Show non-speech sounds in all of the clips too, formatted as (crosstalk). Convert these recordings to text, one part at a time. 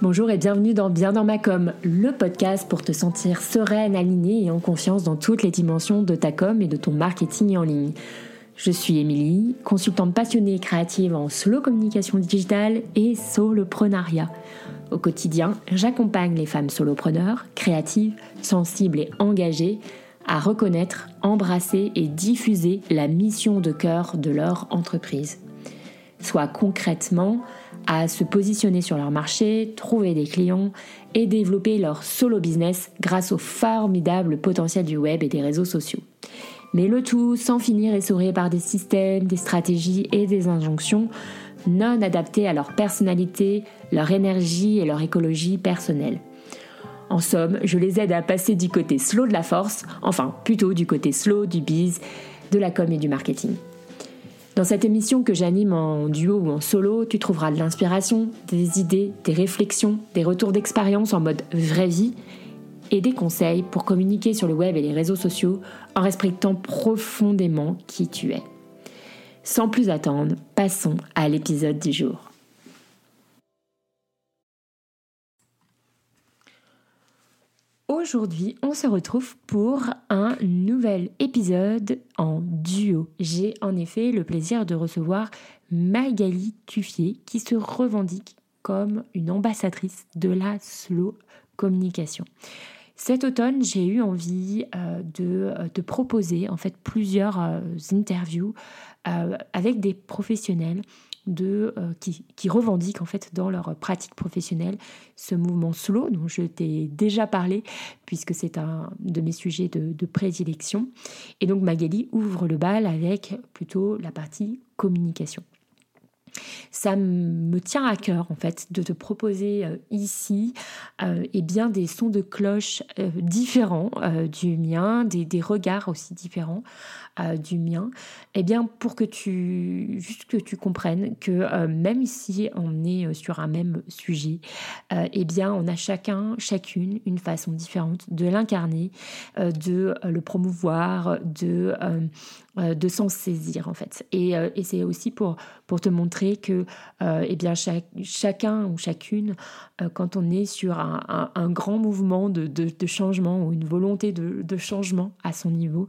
Bonjour et bienvenue dans Bien dans ma com, le podcast pour te sentir sereine, alignée et en confiance dans toutes les dimensions de ta com et de ton marketing en ligne. Je suis Émilie, consultante passionnée et créative en slow communication digitale et soloprenariat. Au quotidien, j'accompagne les femmes solopreneurs, créatives, sensibles et engagées à reconnaître, embrasser et diffuser la mission de cœur de leur entreprise. Soit concrètement à se positionner sur leur marché, trouver des clients et développer leur solo business grâce au formidable potentiel du web et des réseaux sociaux. Mais le tout sans finir essoré par des systèmes, des stratégies et des injonctions non adaptés à leur personnalité, leur énergie et leur écologie personnelle. En somme, je les aide à passer du côté slow de la force, enfin plutôt du côté slow du biz, de la com et du marketing. Dans cette émission que j'anime en duo ou en solo, tu trouveras de l'inspiration, des idées, des réflexions, des retours d'expérience en mode vraie vie et des conseils pour communiquer sur le web et les réseaux sociaux en respectant profondément qui tu es. Sans plus attendre, passons à l'épisode du jour. Aujourd'hui, on se retrouve pour un nouvel épisode en duo. J'ai en effet le plaisir de recevoir Magali Tuffier qui se revendique comme une ambassadrice de la slow communication. Cet automne, j'ai eu envie euh, de, de, proposer en fait plusieurs euh, interviews euh, avec des professionnels euh, qui, revendiquent en fait dans leur pratique professionnelle ce mouvement slow dont je t'ai déjà parlé puisque c'est un de mes sujets de, prédilection. Et donc Magali ouvre le bal avec plutôt la partie communication. Ça me tient à cœur en fait de te proposer euh, ici euh, et bien des sons de cloche euh, différents du mien, des, des, regards aussi différents du mien, et eh bien pour que tu juste que tu comprennes que même si on est sur un même sujet, et eh bien on a chacun, chacune une façon différente de l'incarner, de le promouvoir, de de s'en saisir en fait. Et, et c'est aussi pour te montrer que euh, eh bien chacun ou chacune, euh, quand on est sur un, grand mouvement de, changement ou une volonté de, changement à son niveau,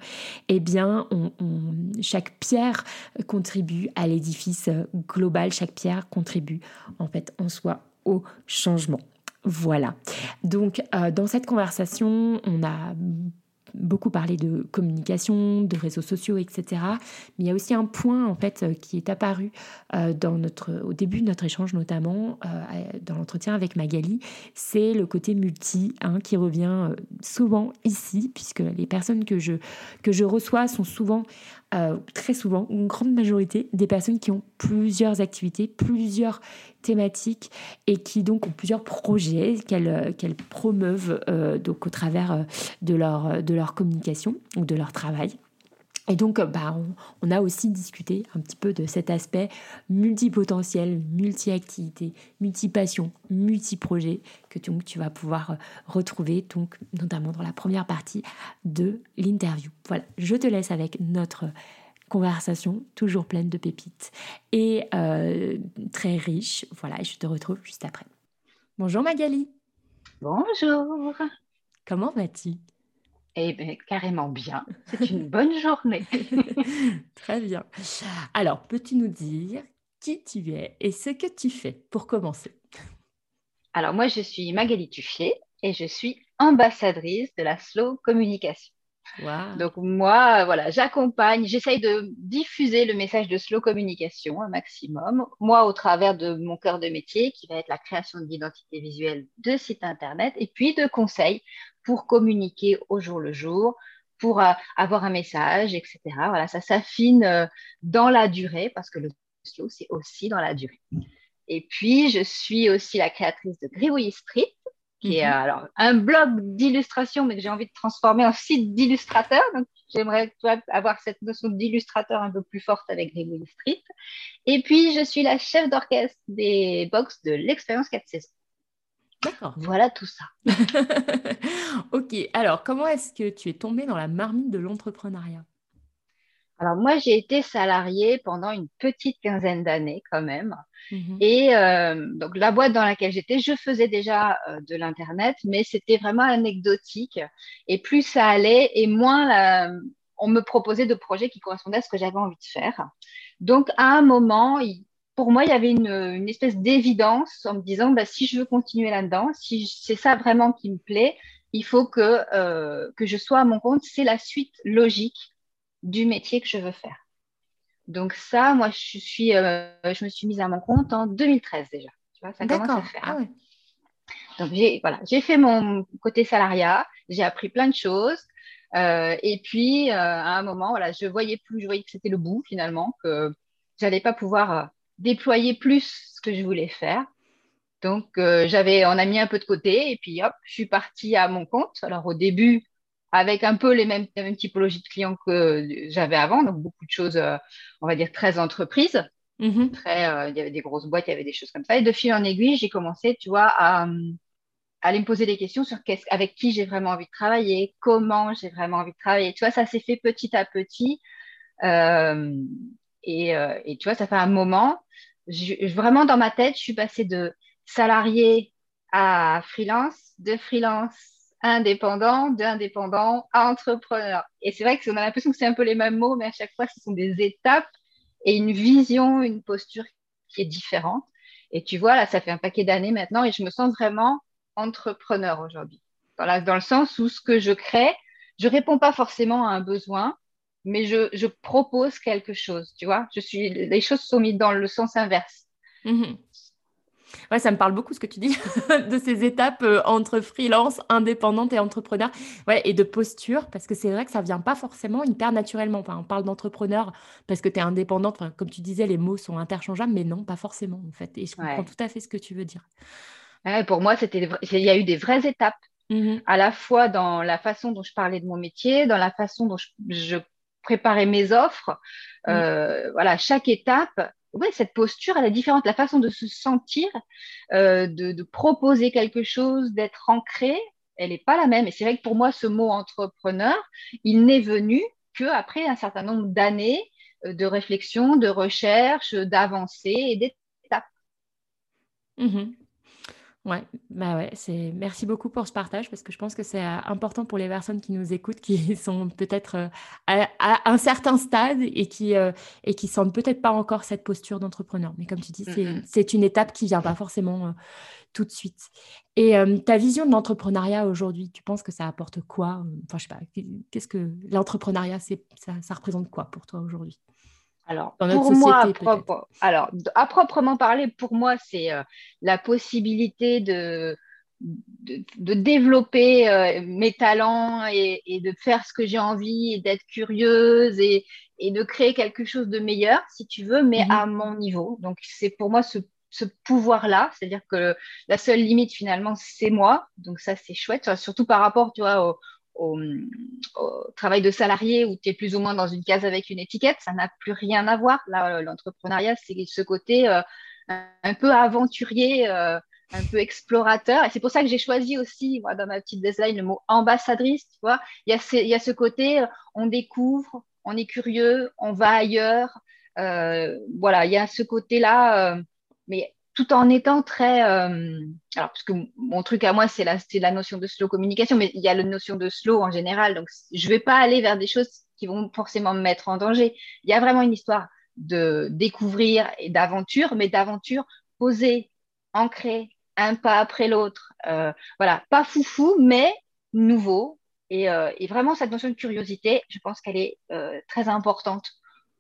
eh bien chaque pierre contribue à l'édifice global, chaque pierre contribue en fait en soi au changement. Voilà. Donc, euh, dans cette conversation, on a beaucoup parlé de communication, de réseaux sociaux, etc. Mais il y a aussi un point en fait euh, qui est apparu euh, dans notre, au début de notre échange, notamment euh, dans l'entretien avec Magali, c'est le côté multi hein, qui revient souvent ici, puisque les personnes que je, que je reçois sont souvent euh, très souvent, une grande majorité, des personnes qui ont plusieurs activités, plusieurs thématiques et qui donc ont plusieurs projets qu'elles euh, promeuvent euh, donc au travers de leur, de leur communication ou de leur travail. Et donc, bah, on, a aussi discuté un petit peu de cet aspect multipotentiel, multi-activité, multi-passion, multi-projet que donc, tu vas pouvoir retrouver, donc, notamment dans la première partie de l'interview. Voilà, je te laisse avec notre conversation toujours pleine de pépites et euh, très riche. Voilà, et je te retrouve juste après. Bonjour Magali. Bonjour. Comment vas-tu? Eh bien, carrément bien. C'est une bonne journée. (laughs) Très bien. Alors, peux-tu nous dire qui tu es et ce que tu fais pour commencer? Alors, moi, je suis Magali Tuffier et je suis ambassadrice de la Slow Communication. Donc moi, voilà, j'accompagne, j'essaye de diffuser le message de slow communication un maximum. Moi, au travers de mon cœur de métier, qui va être la création d'identité visuelle de sites internet, et puis de conseils pour communiquer au jour le jour, pour euh, avoir un message, etc. Voilà, ça s'affine euh, dans la durée parce que le slow, c'est aussi dans la durée. Et puis, je suis aussi la créatrice de Gribouille Street, qui est mhm. alors un blog d'illustration, mais que j'ai envie de transformer en site d'illustrateur. Donc, j'aimerais avoir cette notion d'illustrateur un peu plus forte avec Gribouille Street. Et puis, je suis la chef d'orchestre des box de l'expérience 4 saisons. D'accord. Voilà tout ça. (laughs) ok. Alors, comment est-ce que tu es tombée dans la marmite de l'entrepreneuriat? Alors moi, j'ai été salariée pendant une petite quinzaine d'années quand même. Mhm. Et euh, donc la boîte dans laquelle j'étais, je faisais déjà euh, de l'Internet, mais c'était vraiment anecdotique. Et plus ça allait, et moins on me proposait de projets qui correspondaient à ce que j'avais envie de faire. Donc à un moment, pour moi, il y avait une, espèce d'évidence en me disant, bah, si je veux continuer là-dedans, si c'est ça vraiment qui me plaît, il faut que, euh, que je sois à mon compte. C'est la suite logique du métier que je veux faire. Donc ça, moi, je, suis, euh, je me suis mise à mon compte en 2013 déjà. Tu vois, ça commence à faire. Ah Donc j'ai voilà, j'ai fait mon côté salariat, j'ai appris plein de choses. Euh, et puis à un moment, voilà, je voyais plus, je voyais que c'était le bout finalement, que j'allais pas pouvoir déployer plus ce que je voulais faire. Donc, j'avais, on a mis un peu de côté et puis hop, je suis partie à mon compte. Alors, au début, avec un peu les mêmes, typologies de clients que j'avais avant, donc beaucoup de choses, euh, on va dire, très entreprises. Mm-hmm. Très, euh, il y avait des grosses boîtes, il y avait des choses comme ça. Et de fil en aiguille, j'ai commencé, tu vois, à, aller me poser des questions sur avec qui j'ai vraiment envie de travailler, comment j'ai vraiment envie de travailler. Tu vois, ça s'est fait petit à petit. Euh, et, et, tu vois, ça fait un moment, vraiment dans ma tête, je suis passée de salarié à freelance, de freelance indépendant, de indépendant à entrepreneur. Et c'est vrai qu'on a l'impression que c'est un peu les mêmes mots, mais à chaque fois, ce sont des étapes et une vision, une posture qui est différente. Et tu vois, là, ça fait un paquet d'années maintenant et je me sens vraiment entrepreneur aujourd'hui. Dans, le sens où ce que je crée, je réponds pas forcément à un besoin, mais je, je propose quelque chose, tu vois. Je suis, les choses sont mises dans le sens inverse. Mm-hmm. Ouais, ça me parle beaucoup ce que tu dis (laughs) de ces étapes euh, entre freelance, indépendante et entrepreneur. Ouais, et de posture, parce que c'est vrai que ça vient pas forcément hyper naturellement. Enfin, on parle d'entrepreneur parce que tu es indépendante. Enfin, comme tu disais, les mots sont interchangeables, mais non, pas forcément en fait. Et je comprends tout à fait ce que tu veux dire. Ouais, pour moi, c'était il y a eu des vraies étapes, mmh à la fois dans la façon dont je parlais de mon métier, dans la façon dont je, préparais mes offres. Mmh. Euh, voilà, chaque étape cette posture, elle est différente. La façon de se sentir, euh, de, proposer quelque chose, d'être ancré, elle n'est pas la même. Et c'est vrai que pour moi, ce mot entrepreneur, il n'est venu qu'après un certain nombre d'années euh, de réflexion, de recherche, d'avancée et d'étapes. Mmh Ouais, bah ouais, c'est merci beaucoup pour ce partage parce que je pense que c'est euh, important pour les personnes qui nous écoutent, qui (laughs) sont peut-être euh, à, un certain stade et qui euh, et qui sentent peut-être pas encore cette posture d'entrepreneur. Mais comme tu dis, c'est une étape qui vient pas forcément tout de suite. Et ta vision de l'entrepreneuriat aujourd'hui, tu penses que ça apporte quoi? Enfin, je sais pas, qu'est-ce que l'entrepreneuriat, ça, ça représente quoi pour toi aujourd'hui? Alors, pour moi, alors, à proprement parler, pour moi, c'est euh, la possibilité de, de, développer euh, mes talents et, de faire ce que j'ai envie et d'être curieuse et, de créer quelque chose de meilleur, si tu veux, mais mhm. à mon niveau. Donc, c'est pour moi ce, ce pouvoir-là, c'est-à-dire que la seule limite, finalement, c'est moi. Donc, ça, c'est chouette, surtout par rapport, tu vois, au, au, travail de salarié où tu es plus ou moins dans une case avec une étiquette, ça n'a plus rien à voir. Là, l'entrepreneuriat, c'est ce côté euh, un peu aventurier, euh, un peu explorateur. Et c'est pour ça que j'ai choisi aussi, dans ma petite design, le mot ambassadrice. Tu vois, il y a, il y a ce côté, euh, on découvre, on est curieux, on va ailleurs. voilà, il y a ce côté-là. mais tout en étant très. Euh, alors, parce que mon truc à moi, c'est la, notion de slow communication, mais il y a la notion de slow en général. Donc, je ne vais pas aller vers des choses qui vont forcément me mettre en danger. Il y a vraiment une histoire de découvrir et d'aventure, mais d'aventure posée, ancrée, un pas après l'autre. Euh, voilà, pas foufou, mais nouveau. Et, euh, et, vraiment, cette notion de curiosité, je pense qu'elle est très importante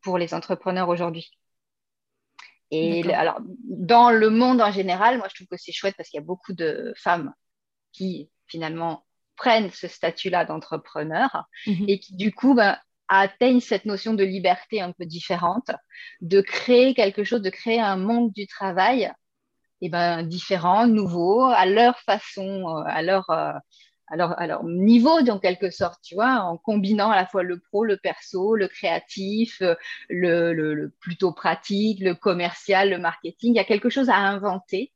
pour les entrepreneurs aujourd'hui. Et alors, dans le monde en général, moi, je trouve que c'est chouette parce qu'il y a beaucoup de femmes qui, finalement, prennent ce statut-là d'entrepreneur mhm. et qui, du coup, ben, atteignent cette notion de liberté un peu différente, de créer quelque chose, de créer un monde du travail eh ben, différent, nouveau, à leur façon, euh, à leur, euh, alors, niveau, en quelque sorte, tu vois, en combinant à la fois le pro, le perso, le créatif, euh, le, plutôt pratique, le commercial, le marketing. Il y a quelque chose à inventer.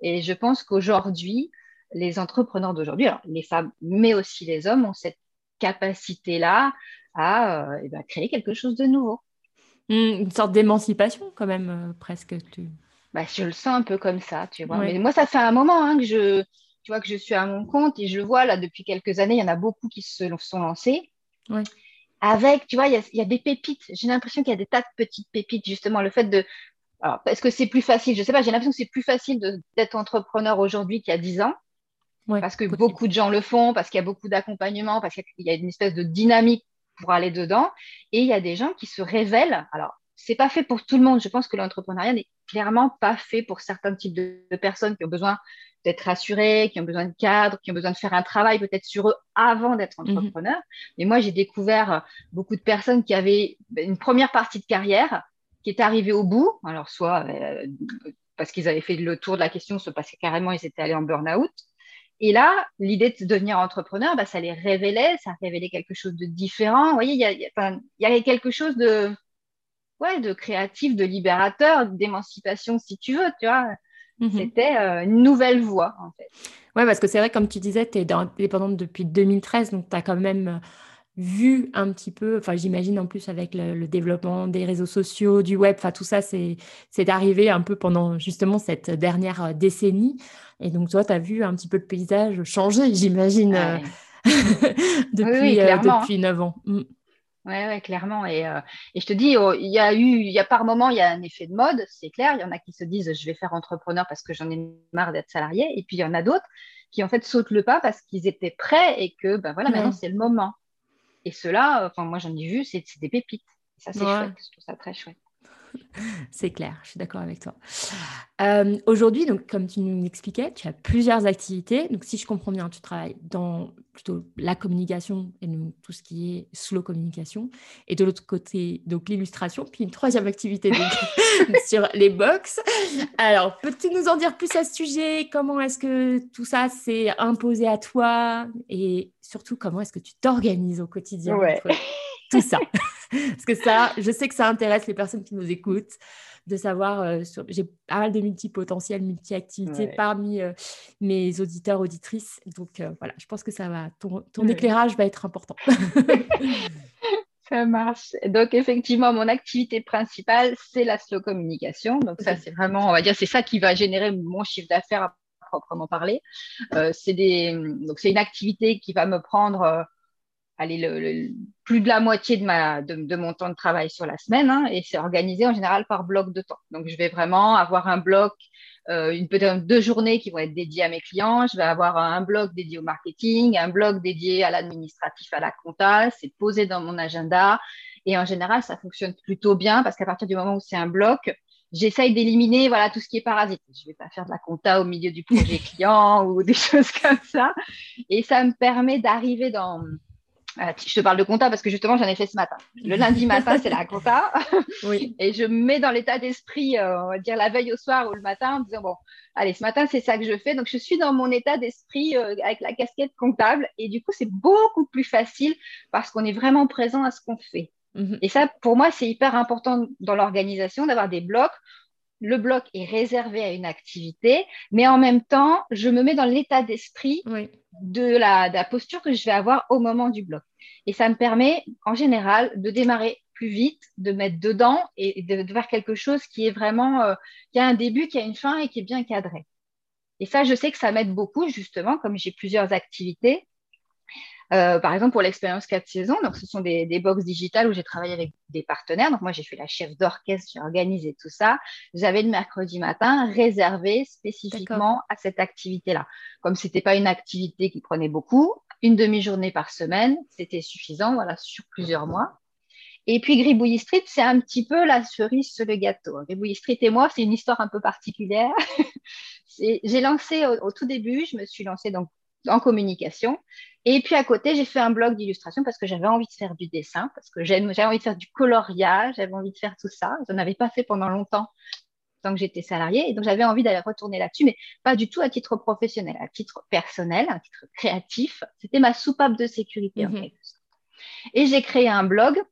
Et je pense qu'aujourd'hui, les entrepreneurs d'aujourd'hui, les femmes, mais aussi les hommes, ont cette capacité-là à eh ben, créer quelque chose de nouveau. Mmh, une sorte d'émancipation quand même, presque. Tu... Bah, je le sens un peu comme ça, tu vois. Mais moi, ça fait un moment hein, que je, tu vois, que je suis à mon compte et je vois là depuis quelques années, il y en a beaucoup qui se sont lancés. Avec, tu vois, il y, a, des pépites. J'ai l'impression qu'il y a des tas de petites pépites, justement. Le fait de. Alors, est-ce que c'est plus facile? Je ne sais pas, j'ai l'impression que c'est plus facile d'être entrepreneur aujourd'hui qu'il y a 10 ans. parce que beaucoup de gens le font, parce qu'il y a beaucoup d'accompagnement, parce qu'il y a une espèce de dynamique pour aller dedans. Et il y a des gens qui se révèlent. Alors, c'est pas fait pour tout le monde. Je pense que l'entrepreneuriat n'est clairement pas fait pour certains types de, personnes qui ont besoin d'être rassurées, qui ont besoin de cadre, qui ont besoin de faire un travail peut-être sur eux avant d'être mhm. entrepreneur. Mais moi, j'ai découvert beaucoup de personnes qui avaient une première partie de carrière qui est arrivée au bout. Alors, soit euh, parce qu'ils avaient fait le tour de la question, soit parce que carrément ils étaient allés en burn-out. Et là, l'idée de devenir entrepreneur, bah, ça les révélait, ça révélait quelque chose de différent. Vous voyez, il y, y avait quelque chose de, ouais, de créatif, de libérateur, d'émancipation, si tu veux, tu vois. Mhm. C'était euh, une nouvelle voie, en fait. Ouais, parce que c'est vrai, comme tu disais, tu es indépendante depuis 2013, donc tu as quand même euh, vu un petit peu, enfin j'imagine en plus avec le, développement des réseaux sociaux, du web, enfin tout ça, c'est arrivé un peu pendant justement cette dernière euh, décennie. Et donc toi, tu as vu un petit peu le paysage changer, j'imagine, (laughs) depuis, depuis 9 ans. Oui, ouais, clairement. Et, euh, et, je te dis, oh, il y a eu, il y a par moment, il y a un effet de mode, c'est clair. Il y en a qui se disent, je vais faire entrepreneur parce que j'en ai marre d'être salarié. Et puis il y en a d'autres qui en fait sautent le pas parce qu'ils étaient prêts et que, ben voilà, maintenant c'est le moment. Et cela, enfin moi j'en ai vu, c'est des pépites. ça c'est chouette. Je trouve ça très chouette. (laughs) C'est clair, je suis d'accord avec toi. Euh, aujourd'hui, donc comme tu nous l'expliquais, tu as plusieurs activités. Donc si je comprends bien, tu travailles dans plutôt la communication et tout ce qui est slow communication, et de l'autre côté donc l'illustration, puis une troisième activité (laughs) (laughs) sur les box. Alors peux-tu nous en dire plus à ce sujet? Comment est-ce que tout ça s'est imposé à toi? Et surtout comment est-ce que tu t'organises au quotidien tout ça? Parce que ça, je sais que ça intéresse les personnes qui nous écoutent de savoir, euh, j'ai pas mal de multipotentiels, multi-activités parmi euh, mes auditeurs, auditrices. Donc euh, voilà, je pense que ça va, ton, éclairage va être important. (laughs) Ça marche. Donc, effectivement, mon activité principale, c'est la slow communication. Donc, ça, c'est vraiment, on va dire, c'est ça qui va générer mon chiffre d'affaires à proprement parler. c'est des, donc, c'est une activité qui va me prendre allez, le, plus de la moitié de, ma, de, mon temps de travail sur la semaine, hein, et c'est organisé en général par bloc de temps. Donc, je vais vraiment avoir un bloc, euh, une peut-être deux journées qui vont être dédiées à mes clients. Je vais avoir un bloc dédié au marketing, un bloc dédié à l'administratif, à la compta. C'est posé dans mon agenda. Et en général, ça fonctionne plutôt bien parce qu'à partir du moment où c'est un bloc, j'essaye d'éliminer voilà tout ce qui est parasite. Je vais pas faire de la compta au milieu du projet (laughs) client ou des choses comme ça. Et ça me permet d'arriver dans euh, je te parle de compta parce que justement, j'en ai fait ce matin. Le lundi matin, c'est la compta. (laughs) Oui. Et je me mets dans l'état d'esprit, euh, on va dire la veille au soir ou le matin, en disant, bon, allez, ce matin, c'est ça que je fais. Donc, je suis dans mon état d'esprit euh, avec la casquette comptable. Et du coup, c'est beaucoup plus facile parce qu'on est vraiment présent à ce qu'on fait. Mhm. Et ça, pour moi, c'est hyper important dans l'organisation d'avoir des blocs le bloc est réservé à une activité, mais en même temps, je me mets dans l'état d'esprit de, la, posture que je vais avoir au moment du bloc. Et ça me permet, en général, de démarrer plus vite, de mettre dedans et de, faire quelque chose qui est vraiment, euh, qui a un début, qui a une fin et qui est bien cadré. Et ça, je sais que ça m'aide beaucoup, justement, comme j'ai plusieurs activités. Euh, par exemple, pour l'expérience 4 saisons, donc ce sont des, des box digitales où j'ai travaillé avec des partenaires. Donc moi, j'ai fait la chef d'orchestre, j'ai organisé tout ça. J'avais le mercredi matin réservé spécifiquement à cette activité-là. Comme ce n'était pas une activité qui prenait beaucoup, une demi-journée par semaine, c'était suffisant, voilà, sur plusieurs mois. Et puis Gribouille Street, c'est un petit peu la cerise sur le gâteau. Gribouille Street et moi, c'est une histoire un peu particulière. (laughs) j'ai lancé au, au, tout début, je me suis lancée donc en communication. Et puis à côté, j'ai fait un blog d'illustration parce que j'avais envie de faire du dessin, parce que j'avais envie de faire du coloriage, j'avais envie de faire tout ça. Je n'en avais pas fait pendant longtemps, tant que j'étais salariée. Et donc j'avais envie d'aller retourner là-dessus, mais pas du tout à titre professionnel, à titre personnel, à titre créatif. C'était ma soupape de sécurité en mhm. Et j'ai créé un blog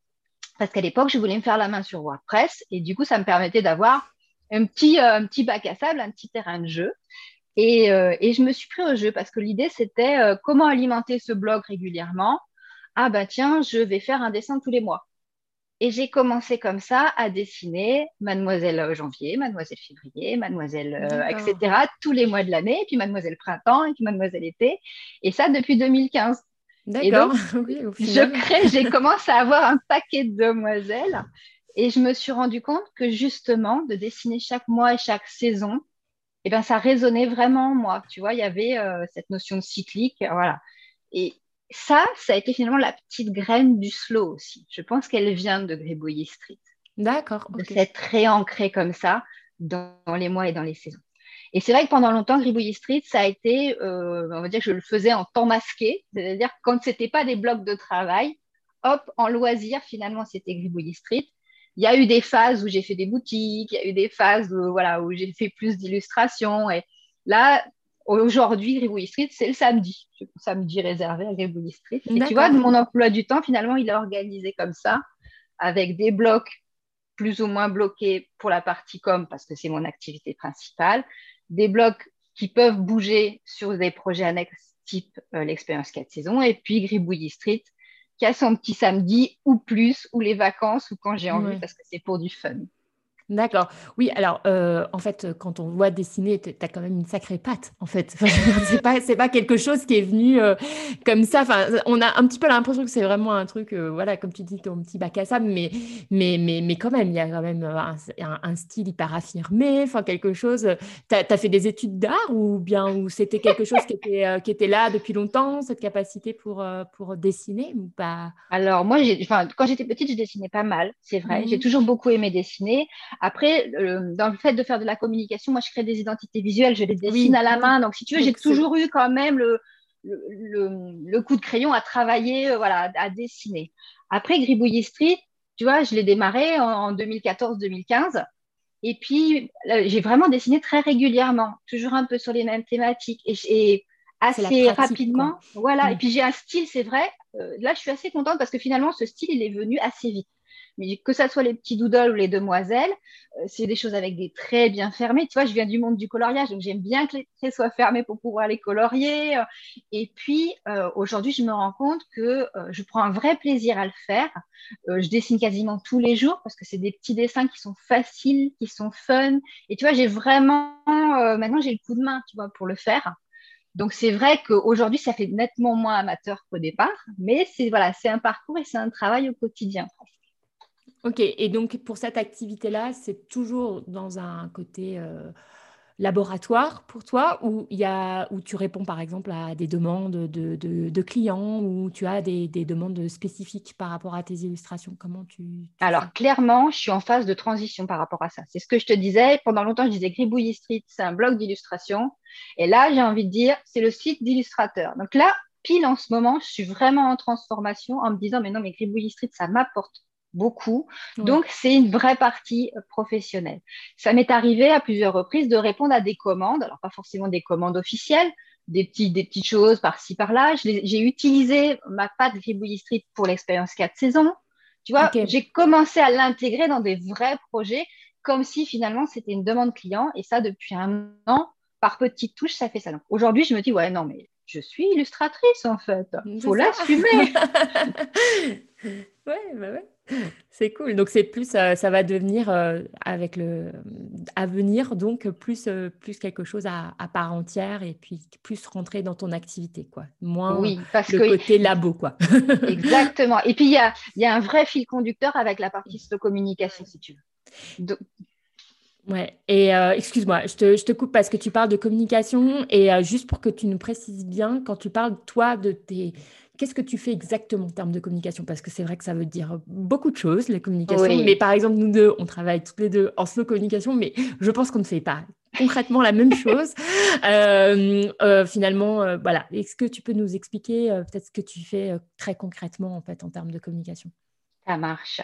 parce qu'à l'époque, je voulais me faire la main sur WordPress et du coup, ça me permettait d'avoir un petit, euh, un petit bac à sable, un petit terrain de jeu. Et, euh, et, je me suis pris au jeu parce que l'idée, c'était euh, comment alimenter ce blog régulièrement ah ben tiens, je vais faire un dessin tous les mois. Et j'ai commencé comme ça à dessiner Mademoiselle Janvier, Mademoiselle Février, Mademoiselle, euh, etc., tous les mois de l'année, et puis Mademoiselle Printemps, et puis Mademoiselle Été. Et ça depuis 2015. D'accord. (laughs) je crée, j'ai commencé à avoir un paquet de demoiselles. Et je me suis rendu compte que justement, de dessiner chaque mois et chaque saison, eh ben, ça résonnait vraiment en moi. Tu vois, il y avait euh, cette notion de cyclique. Voilà. Et ça, ça a été finalement la petite graine du slow aussi. Je pense qu'elle vient de Gribouillis Street. D'accord. De s'être réancrée comme ça dans, les mois et dans les saisons. Et c'est vrai que pendant longtemps, Gribouillis Street, ça a été, euh, on va dire que je le faisais en temps masqué, c'est-à-dire quand ce n'était pas des blocs de travail, hop, en loisir, finalement, c'était Gribouillis Street. Il y a eu des phases où j'ai fait des boutiques, il y a eu des phases où, voilà, où j'ai fait plus d'illustrations. Et là, Aujourd'hui, Gribouille Street, c'est le samedi. C'est le samedi réservé à Gribouille Street. Et tu vois, mon emploi du temps, finalement, il est organisé comme ça, avec des blocs plus ou moins bloqués pour la partie com, parce que c'est mon activité principale, des blocs qui peuvent bouger sur des projets annexes type euh, l'expérience 4 saisons, et puis Gribouille Street, qui a son petit samedi ou plus, ou les vacances, ou quand j'ai envie, parce que c'est pour du fun. D'accord. Oui, alors euh, en fait, quand on voit dessiner, tu as quand même une sacrée patte, en fait. c'est pas, pas quelque chose qui est venu euh, comme ça. Enfin, on a un petit peu l'impression que c'est vraiment un truc, euh, voilà, comme tu dis, ton petit bac à sable, mais, mais, mais, mais quand même, il y a quand même un, style hyper affirmé, enfin, quelque chose. Tu as, fait des études d'art ou bien ou c'était quelque chose qui était, qui était là depuis longtemps, cette capacité pour, pour dessiner ou pas? Alors, moi, quand j'étais petite, je dessinais pas mal, c'est vrai. J'ai mmh. toujours beaucoup aimé dessiner. Après, dans le fait de faire de la communication, moi, je crée des identités visuelles, je les dessine à la main. Donc, si tu veux, j'ai toujours eu quand même le, le, coup de crayon à travailler, euh, voilà, à dessiner. Après, Gribouillis Street, tu vois, je l'ai démarré en, 2014-2015. Et puis, j'ai vraiment dessiné très régulièrement, toujours un peu sur les mêmes thématiques. Et, assez rapidement. Voilà. Et mm. puis j'ai un style, c'est vrai. Euh, là, je suis assez contente parce que finalement, ce style, il est venu assez vite. Mais que ça soit les petits doodles ou les demoiselles, euh, c'est des choses avec des traits bien fermés. Tu vois, je viens du monde du coloriage, donc j'aime bien que les traits soient fermés pour pouvoir les colorier. Et puis, euh, aujourd'hui, je me rends compte que euh, je prends un vrai plaisir à le faire. je dessine quasiment tous les jours parce que c'est des petits dessins qui sont faciles, qui sont fun. Et tu vois, j'ai vraiment, maintenant, j'ai le coup de main, tu vois, pour le faire. Donc c'est vrai qu'aujourd'hui, ça fait nettement moins amateur qu'au départ, mais c'est voilà, c'est un parcours et c'est un travail au quotidien. Ok, et donc pour cette activité-là, c'est toujours dans un côté euh, laboratoire pour toi, où, y a, où tu réponds par exemple à des demandes de, clients, ou tu as des, demandes spécifiques par rapport à tes illustrations? Comment tu... Alors clairement, je suis en phase de transition par rapport à ça. C'est ce que je te disais. Pendant longtemps, je disais Gribouille Street, c'est un blog d'illustration. Et là, j'ai envie de dire, c'est le site d'illustrateur. Donc là, pile en ce moment, je suis vraiment en transformation en me disant, mais non, mais Gribouille Street, ça m'apporte beaucoup. Donc, c'est une vraie partie euh, professionnelle. Ça m'est arrivé à plusieurs reprises de répondre à des commandes, alors pas forcément des commandes officielles, des, petits, des petites choses par-ci, par-là. J'ai utilisé ma patte Gribouille Street pour l'expérience 4 saisons. Tu vois, j'ai commencé à l'intégrer dans des vrais projets, comme si finalement c'était une demande client. Et ça, depuis un an, par petites touches, ça fait ça. Aujourd'hui, je me dis, ouais, non, mais je suis illustratrice en fait. Faut l'assumer. (laughs) ouais, bah ouais. C'est cool. Donc c'est plus, euh, ça va devenir euh, avec le à venir, donc plus euh, plus quelque chose à, part entière et puis plus rentrer dans ton activité, quoi. Moins oui, parce le côté labo, quoi. (laughs) Exactement. Et puis il y a, y a un vrai fil conducteur avec la partie de communication, si tu veux. Ouais, et excuse-moi, je te, je te, coupe parce que tu parles de communication et juste pour que tu nous précises bien, quand tu parles, toi, de tes, Qu'est-ce que tu fais exactement en termes de communication? Parce que c'est vrai que ça veut dire beaucoup de choses, la communication. Mais par exemple, nous deux, on travaille toutes les deux en slow communication, mais je pense qu'on ne fait pas concrètement la même chose. (laughs) Euh, euh, finalement, euh, voilà. Est-ce que tu peux nous expliquer peut-être ce que tu fais très concrètement en fait en termes de communication? Ça marche.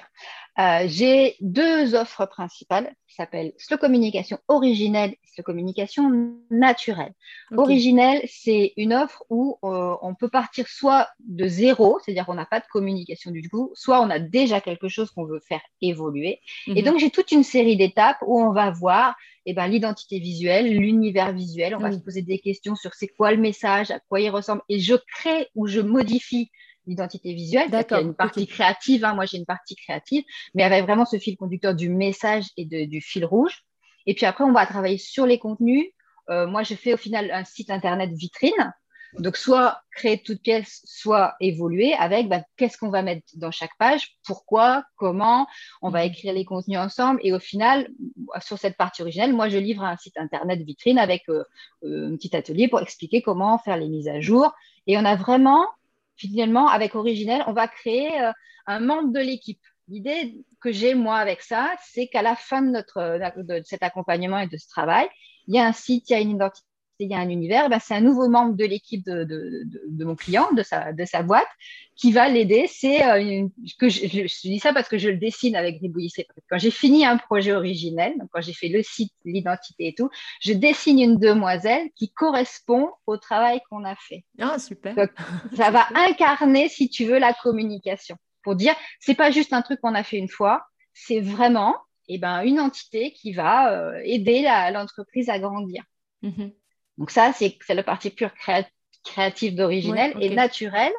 Euh, j'ai deux offres principales qui s'appellent Slow Communication originelle et Slow Communication naturelle. Originelle, c'est une offre où euh, on peut partir soit de zéro, c'est-à-dire qu'on n'a pas de communication du tout, soit on a déjà quelque chose qu'on veut faire évoluer. Et mhm. donc, j'ai toute une série d'étapes où on va voir eh ben, l'identité visuelle, l'univers visuel. On va se poser des questions sur c'est quoi le message, à quoi il ressemble. Et je crée ou je modifie l'identité visuelle. Il y a une partie créative, hein. moi j'ai une partie créative, mais avec vraiment ce fil conducteur du message et du fil rouge. Et puis après, on va travailler sur les contenus. Euh, moi, je fais au final un site internet vitrine donc, soit créer toute pièce, soit évoluer avec bah, qu'est-ce qu'on va mettre dans chaque page, pourquoi, comment, on va mhm. écrire les contenus ensemble. Et au final, sur cette partie originelle, moi, je livre un site internet vitrine avec euh, euh, un petit atelier pour expliquer comment faire les mises à jour. Et on a vraiment, finalement, avec Originel, on va créer euh, un membre de l'équipe. L'idée que j'ai, moi, avec ça, c'est qu'à la fin de, notre, de cet accompagnement et de ce travail, il y a un site, il y a une identité il y a un univers, ben, c'est un nouveau membre de l'équipe de, mon client, de sa, de sa boîte, qui va l'aider. C'est euh, que je, dis ça parce que je le dessine avec Ribouillissé. Quand j'ai fini un projet originel, donc quand j'ai fait le site, l'identité et tout, je dessine une demoiselle qui correspond au travail qu'on a fait. Ah, super. ça (laughs) va incarner, si tu veux, la communication. Pour dire, c'est pas juste un truc qu'on a fait une fois, c'est vraiment eh ben, une entité qui va euh, aider l'entreprise à grandir. Mm-hmm. Donc ça, c'est la partie pure créative d'originel et naturelle.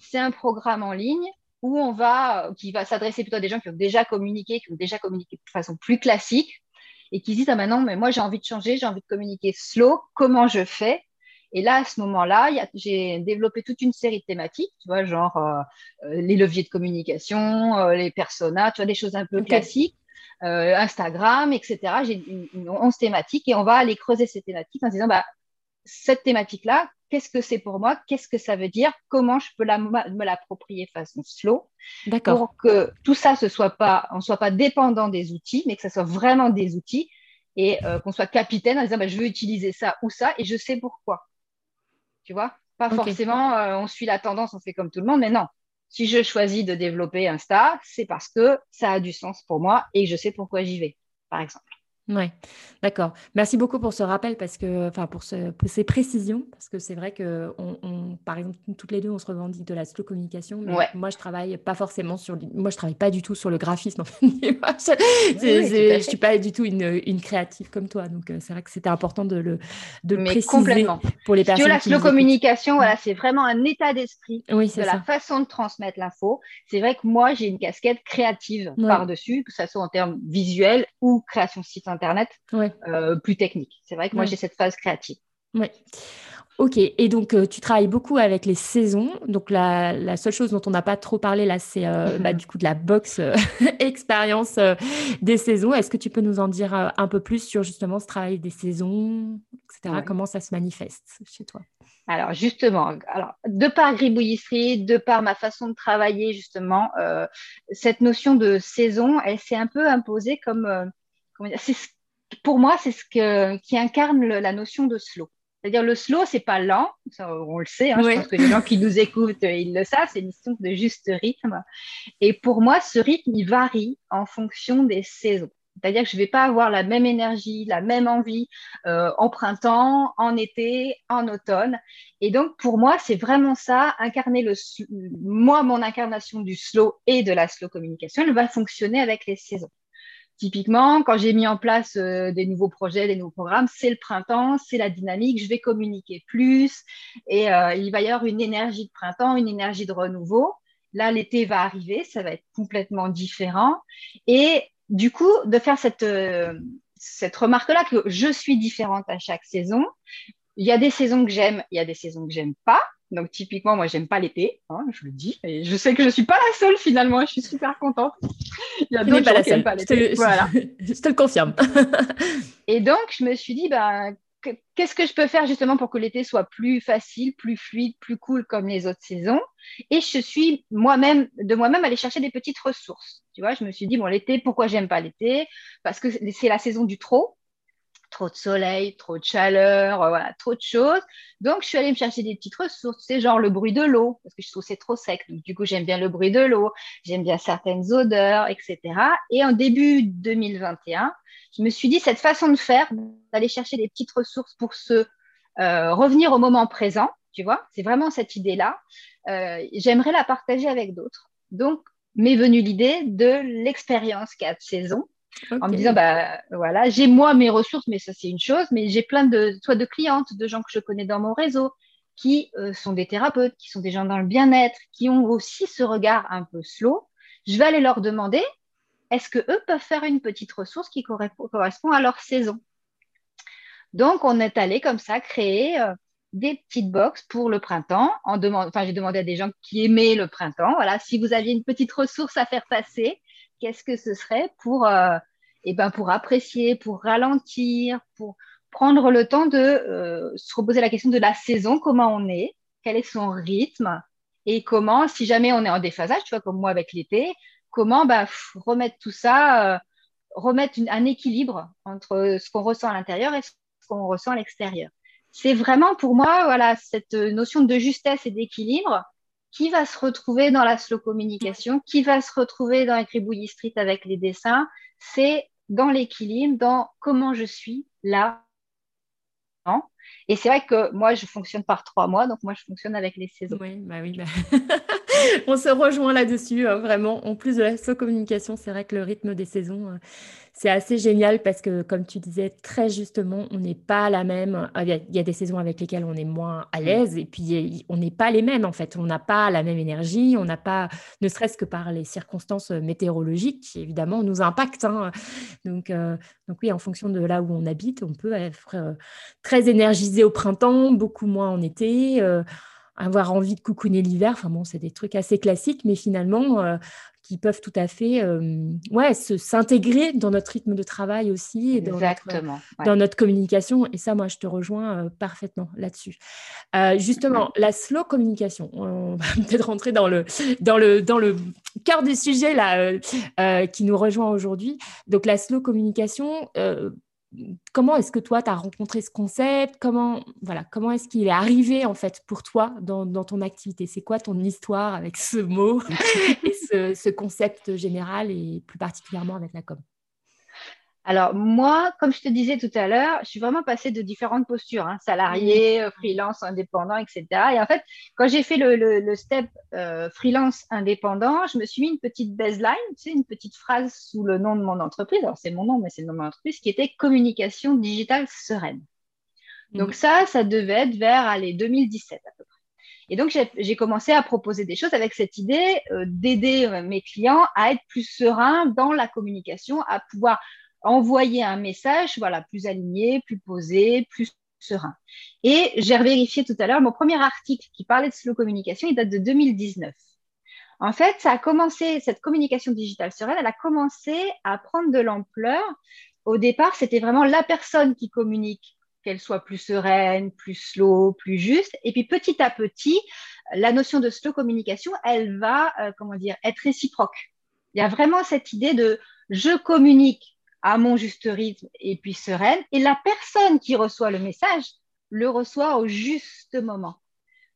C'est un programme en ligne où on va, qui va s'adresser plutôt à des gens qui ont déjà communiqué, qui ont déjà communiqué de façon plus classique et qui disent ah maintenant, mais moi j'ai envie de changer, j'ai envie de communiquer slow. Comment je fais? Et là, à ce moment-là, j'ai développé toute une série de thématiques, tu vois, genre euh, euh, les leviers de communication, euh, les personas, tu vois, des choses un peu classiques. Instagram, etc. J'ai une, une, 11 thématiques et on va aller creuser ces thématiques en disant bah, cette thématique-là, qu'est-ce que c'est pour moi, qu'est-ce que ça veut dire, comment je peux me l'approprier façon slow, pour que tout ça ne soit pas, on soit pas dépendant des outils, mais que ce soit vraiment des outils et euh, qu'on soit capitaine en disant bah, je veux utiliser ça ou ça et je sais pourquoi. Tu vois? Pas forcément euh, on suit la tendance, on fait comme tout le monde, mais non. Si je choisis de développer Insta, c'est parce que ça a du sens pour moi et je sais pourquoi j'y vais, par exemple. Oui, d'accord. Merci beaucoup pour ce rappel, parce que, enfin, pour, ce, ces précisions, parce que c'est vrai que, on, par exemple, toutes les deux, on se revendique de la slow communication, mais moi, je travaille pas forcément sur, moi, je travaille pas du tout sur le graphisme. En fait. (laughs) je, ne suis pas du tout une, une, créative comme toi, donc euh, c'est vrai que c'était important de le, de préciser pour les personnes. la slow communication, voilà, c'est vraiment un état d'esprit de la façon de transmettre l'info. C'est vrai que moi, j'ai une casquette créative par-dessus, que ce soit en termes visuels ou création de site Internet euh, plus technique. C'est vrai que moi, j'ai cette phase créative. Oui. Ok, et donc euh, tu travailles beaucoup avec les saisons. Donc la, seule chose dont on n'a pas trop parlé là, c'est euh, bah, du coup de la box (laughs) expérience des saisons. Est-ce que tu peux nous en dire un peu plus sur justement ce travail des saisons, etc. Comment ça se manifeste chez toi? Alors justement, alors de par gribouillisserie, de par ma façon de travailler justement, cette notion de saison, elle s'est un peu imposée comme pour moi, c'est ce qui incarne la notion de slow. C'est-à-dire le slow, c'est pas lent, on le sait, hein, je pense que les gens qui nous écoutent, ils le savent, c'est une question de juste rythme. Et pour moi, ce rythme, il varie en fonction des saisons. C'est-à-dire que je ne vais pas avoir la même énergie, la même envie euh, en printemps, en été, en automne. Et donc, pour moi, c'est vraiment ça, incarner le... Moi, mon incarnation du slow et de la slow communication, elle va fonctionner avec les saisons. Typiquement, quand j'ai mis en place euh, des nouveaux projets, des nouveaux programmes, c'est le printemps, c'est la dynamique, je vais communiquer plus et euh, il va y avoir une énergie de printemps, une énergie de renouveau. Là, l'été va arriver, ça va être complètement différent. Et du coup, de faire cette, euh, cette remarque-là que je suis différente à chaque saison, il y a des saisons que j'aime, il y a des saisons que j'aime pas. Donc typiquement, moi, j'aime pas l'été, hein, je le dis. Et je sais que je suis pas la seule finalement. Je suis super contente. Il y a d'autres gens qui n'aiment pas l'été. Voilà. (laughs) je te le confirme. (laughs) et donc, je me suis dit, bah, qu'est-ce que je peux faire justement pour que l'été soit plus facile, plus fluide, plus cool comme les autres saisons? Et je suis moi-même, de moi-même, aller chercher des petites ressources. Tu vois, je me suis dit, bon, l'été, pourquoi j'aime pas l'été? Parce que c'est la saison du trop trop de soleil, trop de chaleur, euh, trop de choses. Donc, je suis allée me chercher des petites ressources, c'est genre le bruit de l'eau, parce que je trouve c'est trop sec. du coup, j'aime bien le bruit de l'eau, j'aime bien certaines odeurs, etc. Et en début 2021, je me suis dit, cette façon de faire, d'aller chercher des petites ressources pour se euh, revenir au moment présent, tu vois, c'est vraiment cette idée-là. Euh, j'aimerais la partager avec d'autres. Donc, m'est venue l'idée de l'expérience 4 saisons en me disant bah voilà j'ai moi mes ressources mais ça c'est une chose mais j'ai plein de soit de clientes de gens que je connais dans mon réseau qui euh, sont des thérapeutes, qui sont des gens dans le bien-être, qui ont aussi ce regard un peu slow, je vais aller leur demander est-ce que eux peuvent faire une petite ressource qui correspond à leur saison? Donc, on est allé comme ça créer euh, des petites box pour le printemps. En demande, enfin, j'ai demandé à des gens qui aimaient le printemps. Voilà, si vous aviez une petite ressource à faire passer, qu'est-ce que ce serait pour, euh, eh ben, pour apprécier, pour ralentir, pour prendre le temps de euh, se reposer la question de la saison, comment on est, quel est son rythme et comment, si jamais on est en déphasage, tu vois, comme moi avec l'été, comment bah, remettre tout ça, euh, remettre un équilibre entre ce qu'on ressent à l'intérieur et ce qu'on ressent à l'extérieur. C'est vraiment pour moi voilà, cette notion de justesse et d'équilibre qui va se retrouver dans la slow communication, qui va se retrouver dans Écribouillis Street avec les dessins, c'est dans l'équilibre, dans comment je suis là et c'est vrai que moi, je fonctionne par trois mois, donc moi, je fonctionne avec les saisons. Oui, bah oui. Bah. (laughs) (laughs) On se rejoint là-dessus, hein, vraiment. En plus de la communication, c'est vrai que le rythme des saisons, euh, c'est assez génial parce que, comme tu disais très justement, on n'est pas la même. Euh, il y, a des saisons avec lesquelles on est moins à l'aise et puis on n'est pas les mêmes en fait. On n'a pas la même énergie, on n'a pas, ne serait-ce que par les circonstances météorologiques qui évidemment nous impactent. Hein. Donc, euh, donc oui, en fonction de là où on habite, on peut être très énergisé au printemps, beaucoup moins en été avoir envie de coucouner l'hiver. Enfin bon, c'est des trucs assez classiques, mais finalement, euh, qui peuvent tout à fait euh, ouais, s'intégrer dans notre rythme de travail aussi et dans, Exactement, notre, dans notre communication. Et ça, moi, je te rejoins euh, parfaitement là-dessus. justement, la slow communication, on va (laughs) peut-être rentrer dans le, dans, le, dans le cœur du sujet là, qui nous rejoint aujourd'hui. Donc, la slow communication, comment est-ce que toi, tu as rencontré ce concept? Comment, voilà, comment est-ce qu'il est arrivé en fait pour toi dans, ton activité? C'est quoi ton histoire avec ce mot (laughs) et ce, concept général et plus particulièrement avec la com? Alors moi, comme je te disais tout à l'heure, je suis vraiment passée de différentes postures, hein, salarié, euh, freelance, indépendant, etc. Et en fait, quand j'ai fait le, step euh, freelance indépendant, je me suis mis une petite baseline, tu sais, une petite phrase sous le nom de mon entreprise. Alors c'est mon nom, mais c'est le nom de mon entreprise, qui était communication digitale sereine. Donc mhm. ça, ça devait être vers allez, 2017 à peu près. Et donc, j'ai commencé à proposer des choses avec cette idée euh, d'aider mes clients à être plus sereins dans la communication, à pouvoir envoyer un message voilà, plus aligné, plus posé, plus serein. Et j'ai vérifié tout à l'heure, mon premier article qui parlait de slow communication, il date de 2019. En fait, ça a commencé, cette communication digitale sereine, elle a commencé à prendre de l'ampleur. Au départ, c'était vraiment la personne qui communique, qu'elle soit plus sereine, plus slow, plus juste. Et puis petit à petit, la notion de slow communication, elle va, euh, comment dire, être réciproque. Il y a vraiment cette idée de je communique à mon juste rythme et puis sereine. Et la personne qui reçoit le message le reçoit au juste moment.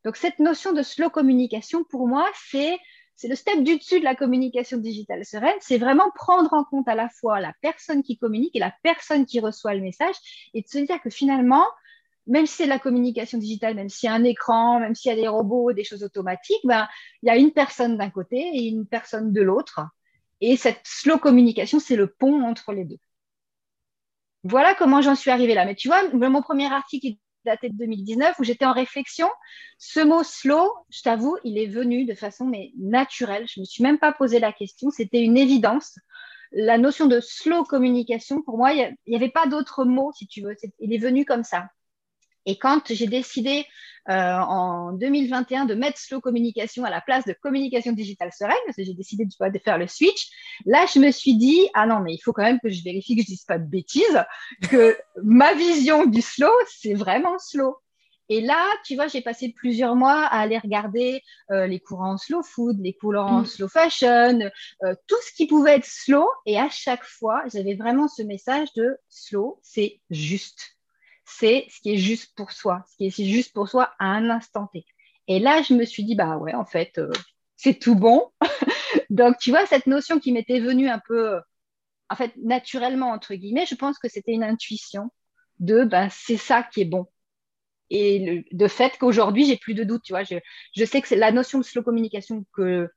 Donc cette notion de slow communication, pour moi, c'est le step du dessus de la communication digitale sereine. C'est vraiment prendre en compte à la fois la personne qui communique et la personne qui reçoit le message et de se dire que finalement, même si c'est la communication digitale, même s'il y a un écran, même s'il y a des robots, des choses automatiques, ben, il y a une personne d'un côté et une personne de l'autre. Et cette slow communication, c'est le pont entre les deux. Voilà comment j'en suis arrivée là. Mais tu vois, mon premier article datait de 2019 où j'étais en réflexion. Ce mot slow, je t'avoue, il est venu de façon mais naturelle. Je ne me suis même pas posé la question. C'était une évidence. La notion de slow communication, pour moi, il n'y avait pas d'autre mot, si tu veux. Il est venu comme ça. Et quand j'ai décidé euh, en 2021 de mettre slow communication à la place de communication digitale sereine, parce que j'ai décidé de, de faire le switch, là, je me suis dit, ah non, mais il faut quand même que je vérifie que je dise pas de bêtises, que (laughs) ma vision du slow, c'est vraiment slow. Et là, tu vois, j'ai passé plusieurs mois à aller regarder euh, les courants slow food, les courants mm. slow fashion, euh, tout ce qui pouvait être slow. Et à chaque fois, j'avais vraiment ce message de slow, c'est juste c'est ce qui est juste pour soi, ce qui est juste pour soi à un instant T. Et là, je me suis dit, bah ouais, en fait, euh, c'est tout bon. (laughs) Donc, tu vois, cette notion qui m'était venue un peu, euh, en fait, naturellement, entre guillemets, je pense que c'était une intuition de, ben, c'est ça qui est bon. Et de fait qu'aujourd'hui, j'ai plus de doute, tu vois. Je, sais que c'est la notion de slow communication que,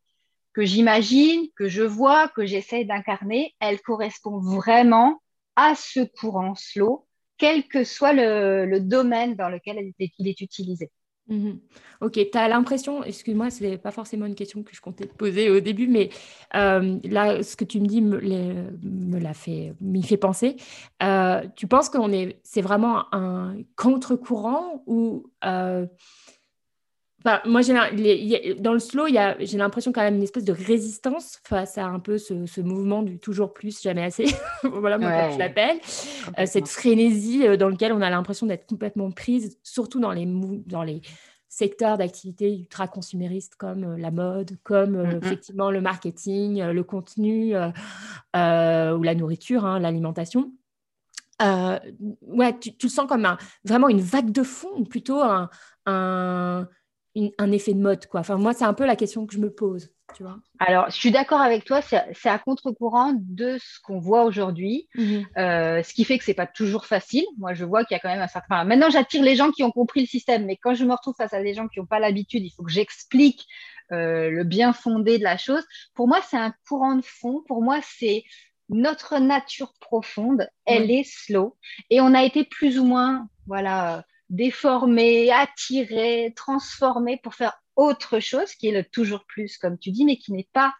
que j'imagine, que je vois, que j'essaie d'incarner, elle correspond vraiment à ce courant slow quel que soit le, domaine dans lequel il est, utilisé. Mhm. Ok, tu as l'impression, excuse-moi, ce n'est pas forcément une question que je comptais te poser au début, mais euh, là, ce que tu me dis me, l'a fait, m'y fait penser. Euh, tu penses que est, c'est vraiment un contre-courant ou euh, moi, j'ai, dans le slow, j'ai l'impression quand même une espèce de résistance face à un peu ce, mouvement du toujours plus, jamais assez. (laughs) voilà, moi, je l'appelle. Euh, cette frénésie euh, dans laquelle on a l'impression d'être complètement prise, surtout dans les, dans les secteurs d'activité ultra consuméristes comme euh, la mode, comme effectivement le marketing, le contenu ou la nourriture, hein, l'alimentation. ouais, tu, le sens comme un, vraiment une vague de fond, ou plutôt un, un un effet de mode, quoi. Enfin, moi, c'est un peu la question que je me pose, tu vois. Alors, je suis d'accord avec toi, c'est à contre-courant de ce qu'on voit aujourd'hui, mhm. euh, ce qui fait que c'est pas toujours facile. Moi, je vois qu'il y a quand même un certain. maintenant, j'attire les gens qui ont compris le système, mais quand je me retrouve face à des gens qui n'ont pas l'habitude, il faut que j'explique euh, le bien fondé de la chose. Pour moi, c'est un courant de fond. Pour moi, c'est notre nature profonde. Elle est slow, et on a été plus ou moins, voilà déformer, attirer, transformer pour faire autre chose qui est le toujours plus, comme tu dis, mais qui n'est pas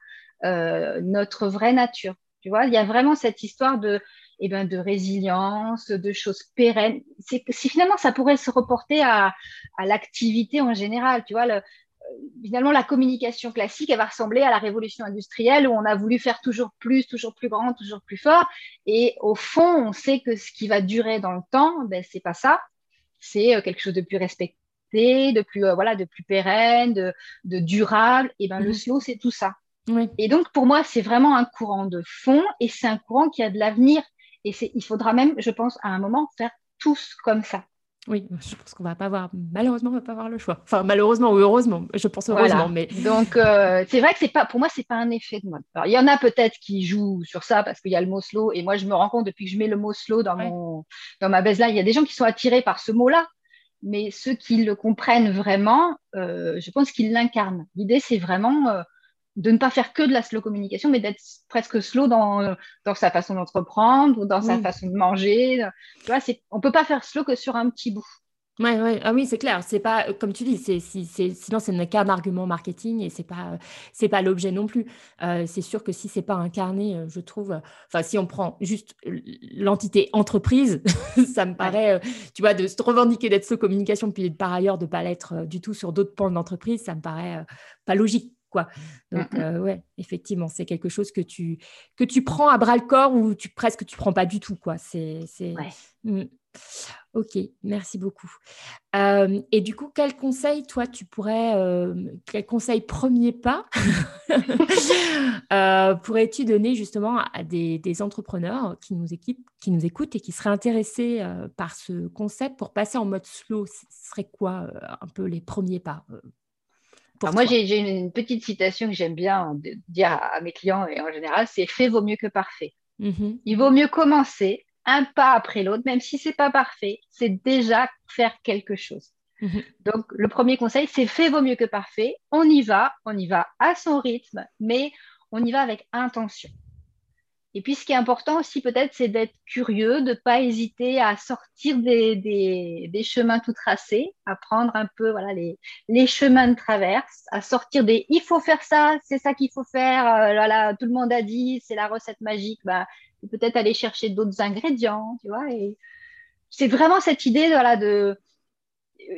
euh, notre vraie nature. Tu vois, il y a vraiment cette histoire de, eh ben, de résilience, de choses pérennes. Si finalement ça pourrait se reporter à, l'activité en général, tu vois, le, finalement, la communication classique, elle va ressembler à la révolution industrielle où on a voulu faire toujours plus, toujours plus grand, toujours plus fort. Et au fond, on sait que ce qui va durer dans le temps, ben, c'est pas ça c'est euh, quelque chose de plus respecté, de plus, euh, voilà, de plus pérenne, de, durable. Et ben, le mhm. slow, c'est tout ça. Et donc, pour moi, c'est vraiment un courant de fond et c'est un courant qui a de l'avenir. Et il faudra même, je pense, à un moment, faire tous comme ça. Oui, je pense qu'on va pas avoir, malheureusement, on va pas avoir le choix. Enfin, malheureusement ou heureusement, je pense heureusement. Mais... Donc, euh, c'est vrai que c'est pas, pour moi, c'est pas un effet de mode. il y en a peut-être qui jouent sur ça parce qu'il y a le mot slow. Et moi, je me rends compte depuis que je mets le mot slow dans, mon, dans ma baseline, il y a des gens qui sont attirés par ce mot-là mais ceux qui le comprennent vraiment, euh, je pense qu'ils l'incarnent. L'idée, c'est vraiment euh, de ne pas faire que de la slow communication, mais d'être presque slow dans, dans sa façon d'entreprendre ou dans sa façon de manger. Tu vois, on ne peut pas faire slow que sur un petit bout. Ouais, ouais. Ah oui, c'est clair. C'est pas, comme tu dis, c'est, sinon c'est qu'un argument marketing et c'est pas, c'est pas l'objet non plus. Euh, c'est sûr que si c'est pas incarné, je trouve, enfin, si on prend juste l'entité entreprise, (laughs) ça me paraît, tu vois, de se revendiquer d'être sous communication, puis par ailleurs de pas l'être du tout sur d'autres pans de l'entreprise, ça me paraît pas logique. Quoi. Donc, mmh ouais, effectivement, c'est quelque chose que tu, que tu prends à bras le corps ou tu, presque tu prends pas du tout. Quoi. C'est. Mmh. Ok, merci beaucoup. Euh, et du coup, quel conseil, toi, tu pourrais, euh, quel conseil premier pas (laughs) euh, pourrais-tu donner justement à des, entrepreneurs qui nous, équipent, qui nous écoutent et qui seraient intéressés par ce concept pour passer en mode slow? Ce serait quoi un peu les premiers pas moi, j'ai une petite citation que j'aime bien dire à, mes clients et en général, c'est fait vaut mieux que parfait. Mmh Il vaut mieux commencer un pas après l'autre, même si c'est pas parfait, c'est déjà faire quelque chose. Mhm. Donc, le premier conseil, c'est fait vaut mieux que parfait. On y va, on y va à son rythme, mais on y va avec intention. Et puis, ce qui est important aussi, peut-être, c'est d'être curieux, de ne pas hésiter à sortir des, chemins tout tracés, à prendre un peu voilà, les, chemins de traverse, à sortir des il faut faire ça, c'est ça qu'il faut faire, euh, voilà, tout le monde a dit, c'est la recette magique. Bah, peut-être aller chercher d'autres ingrédients, tu vois. C'est vraiment cette idée, voilà, de,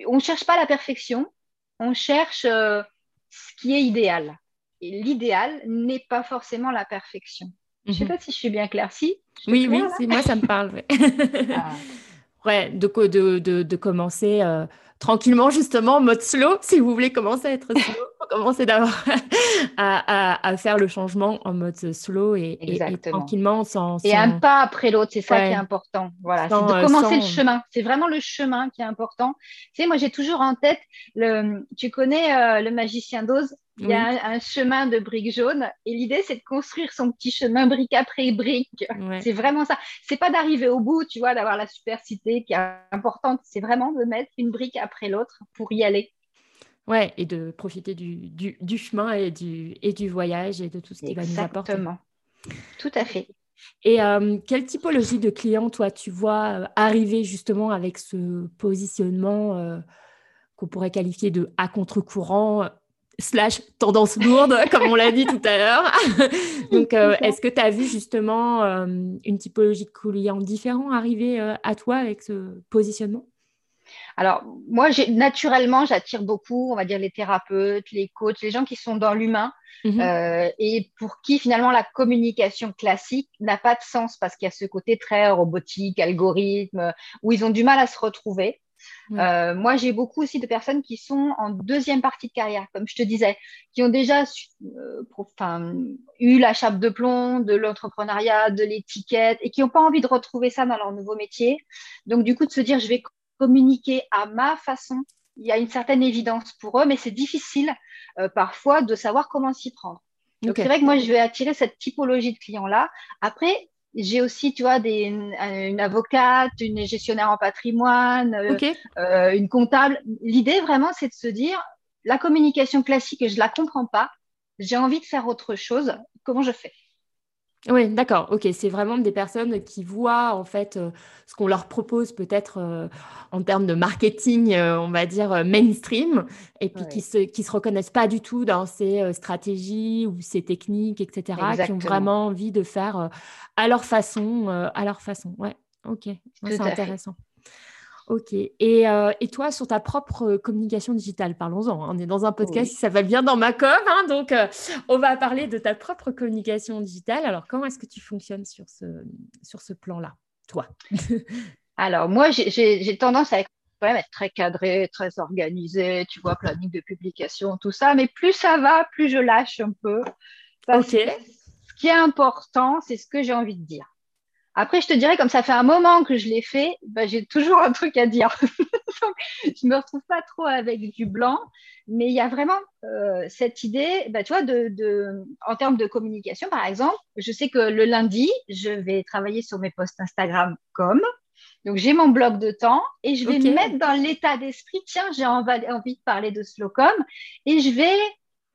on ne cherche pas la perfection, on cherche euh, ce qui est idéal. Et l'idéal n'est pas forcément la perfection. Je ne sais mhm. pas si je suis bien claire. Si Oui, oui, moi, ça me parle. Ouais, (laughs) ah. (laughs) ouais de, de, de, de commencer euh, tranquillement, justement, en mode slow, si vous voulez commencer à être slow, (laughs) commencer d'avoir à, à, faire le changement en mode slow et, tranquillement sans, Et un pas après l'autre, c'est ça qui est important. Voilà, c'est de euh, commencer le chemin. C'est vraiment le chemin qui est important. Tu sais, moi, j'ai toujours en tête, le, tu connais euh, le magicien d'Oz? Il y a un, chemin de briques jaunes et l'idée c'est de construire son petit chemin brique après brique. C'est vraiment ça. C'est pas d'arriver au bout, tu vois, d'avoir la supercité qui est importante. C'est vraiment de mettre une brique après l'autre pour y aller. Ouais, et de profiter du, du, chemin et du, et du voyage et de tout ce qui va nous apporter. Exactement. Tout à fait. Et euh, quelle typologie de clients, toi, tu vois euh, arriver justement avec ce positionnement euh, qu'on pourrait qualifier de à contre-courant slash tendance lourde, (laughs) comme on l'a dit tout à l'heure. (laughs) Donc, euh, est-ce que tu as vu justement euh, une typologie de clients différents arriver euh, à toi avec ce positionnement? Alors, moi, naturellement, j'attire beaucoup, on va dire, les thérapeutes, les coachs, les gens qui sont dans l'humain mmh et pour qui, finalement, la communication classique n'a pas de sens parce qu'il y a ce côté très robotique, algorithme, où ils ont du mal à se retrouver. Euh, moi, j'ai beaucoup aussi de personnes qui sont en deuxième partie de carrière, comme je te disais, qui ont déjà euh, eu la chape de plomb de l'entrepreneuriat, de l'étiquette, et qui n'ont pas envie de retrouver ça dans leur nouveau métier. Donc, du coup, de se dire, je vais communiquer à ma façon, il y a une certaine évidence pour eux, mais c'est difficile euh, parfois de savoir comment s'y prendre. Donc, c'est vrai que moi, je vais attirer cette typologie de clients-là. Après, j'ai aussi, tu vois, des, une, avocate, une gestionnaire en patrimoine, euh, euh, une comptable. L'idée vraiment, c'est de se dire, la communication classique, je la comprends pas. J'ai envie de faire autre chose. Comment je fais? Oui, d'accord. Ok, c'est vraiment des personnes qui voient en fait euh, ce qu'on leur propose peut-être euh, en termes de marketing, euh, on va dire mainstream, et puis qui se qui se reconnaissent pas du tout dans ces stratégies ou ces techniques, etc. Qui ont vraiment envie de faire à leur façon, à leur façon. Ouais. Ok, c'est intéressant. Ok. Et, euh, et, toi, sur ta propre communication digitale, parlons-en. Hein. On est dans un podcast ça va bien dans ma com, hein, donc euh, on va parler de ta propre communication digitale. Alors, comment est-ce que tu fonctionnes sur ce, sur ce plan-là, toi? (laughs) Alors, moi, j'ai tendance à quand même être très cadré, très organisé, tu vois, planning de publication, tout ça. Mais plus ça va, plus je lâche un peu. ok. ce qui est important, c'est ce que j'ai envie de dire. Après, je te dirais, comme ça fait un moment que je l'ai fait, bah, j'ai toujours un truc à dire. (laughs) je ne me retrouve pas trop avec du blanc, mais il y a vraiment euh, cette idée, tu vois, de, en termes de communication, par exemple, je sais que le lundi, je vais travailler sur mes posts Instagram comme. Donc, j'ai mon bloc de temps et je vais me mettre dans l'état d'esprit, tiens, j'ai envie de parler de Slowcom et je vais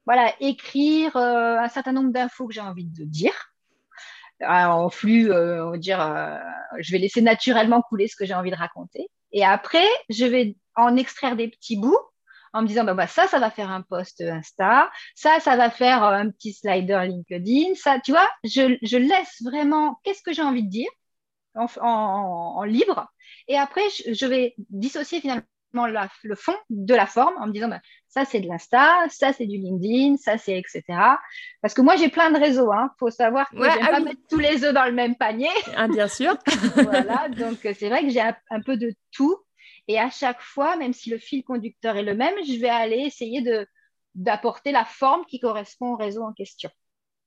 voilà, écrire euh, un certain nombre d'infos que j'ai envie de dire en flux, euh, on va dire, euh, je vais laisser naturellement couler ce que j'ai envie de raconter. Et après, je vais en extraire des petits bouts en me disant, bah, bah ça, ça va faire un post Insta, ça, ça va faire euh, un petit slider LinkedIn, ça, tu vois, je, je laisse vraiment, qu'est-ce que j'ai envie de dire en, en, libre. Et après, je, je vais dissocier finalement le fond de la forme en me disant bah, ça c'est de l'Insta, ça c'est du LinkedIn, ça c'est etc. Parce que moi j'ai plein de réseaux, il hein. faut savoir que je j'aime ah pas mettre tous les œufs dans le même panier. Ah, bien sûr. (laughs) voilà, donc c'est vrai que j'ai un, peu de tout et à chaque fois, même si le fil conducteur est le même, je vais aller essayer de d'apporter la forme qui correspond au réseau en question.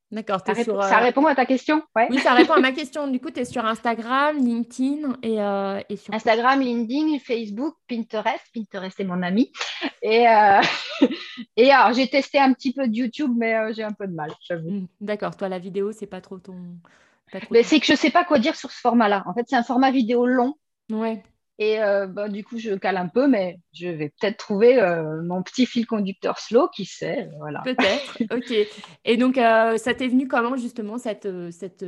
D'accord. Ça, ça, répond à ta question? Oui, ça répond à ma (laughs) question. Du coup, tu es sur Instagram, LinkedIn et, euh, et sur... Instagram, LinkedIn, Facebook, Pinterest. Pinterest est mon ami. Et, euh, (laughs) et alors, j'ai testé un petit peu de YouTube, mais euh, j'ai un peu de mal, j'avoue. Mmh, d'accord. Toi, la vidéo, c'est pas trop ton... mais c'est que je sais pas quoi dire sur ce format-là. En fait, c'est un format vidéo long. Ouais. Et euh, bah, du coup, je cale un peu, mais je vais peut-être trouver euh, mon petit fil conducteur slow, qui sait. Voilà. Peut-être, ok. Et donc, euh, ça t'est venu comment justement cette, cette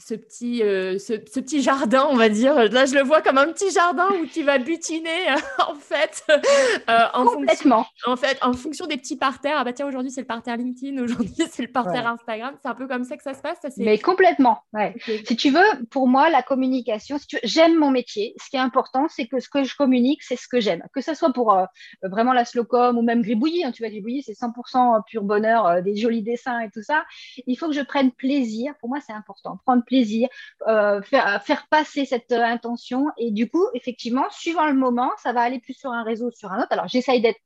ce petit, euh, ce, petit jardin, on va dire. Là, je le vois comme un petit jardin où tu vas butiner, (laughs) en fait. Euh, en Complètement. Fonction, en fait, en fonction des petits parterres. Ah bah tiens, aujourd'hui, c'est le parterre LinkedIn, aujourd'hui, (laughs) c'est le parterre Instagram. C'est un peu comme ça que ça se passe. Ça, Mais complètement, ouais. Si tu veux, pour moi, la communication, si j'aime mon métier. Ce qui est important, c'est que ce que je communique, c'est ce que j'aime. Que ce soit pour euh, vraiment la slowcom ou même Gribouillis. Hein, tu vois, Gribouillis, c'est 100% pur bonheur, des jolis dessins et tout ça. Il faut que je prenne plaisir. Pour moi, c'est important. Prendre plaisir, euh, faire, passer cette euh, intention. Et du coup, effectivement, suivant le moment, ça va aller plus sur un réseau, sur un autre. Alors, j'essaye d'être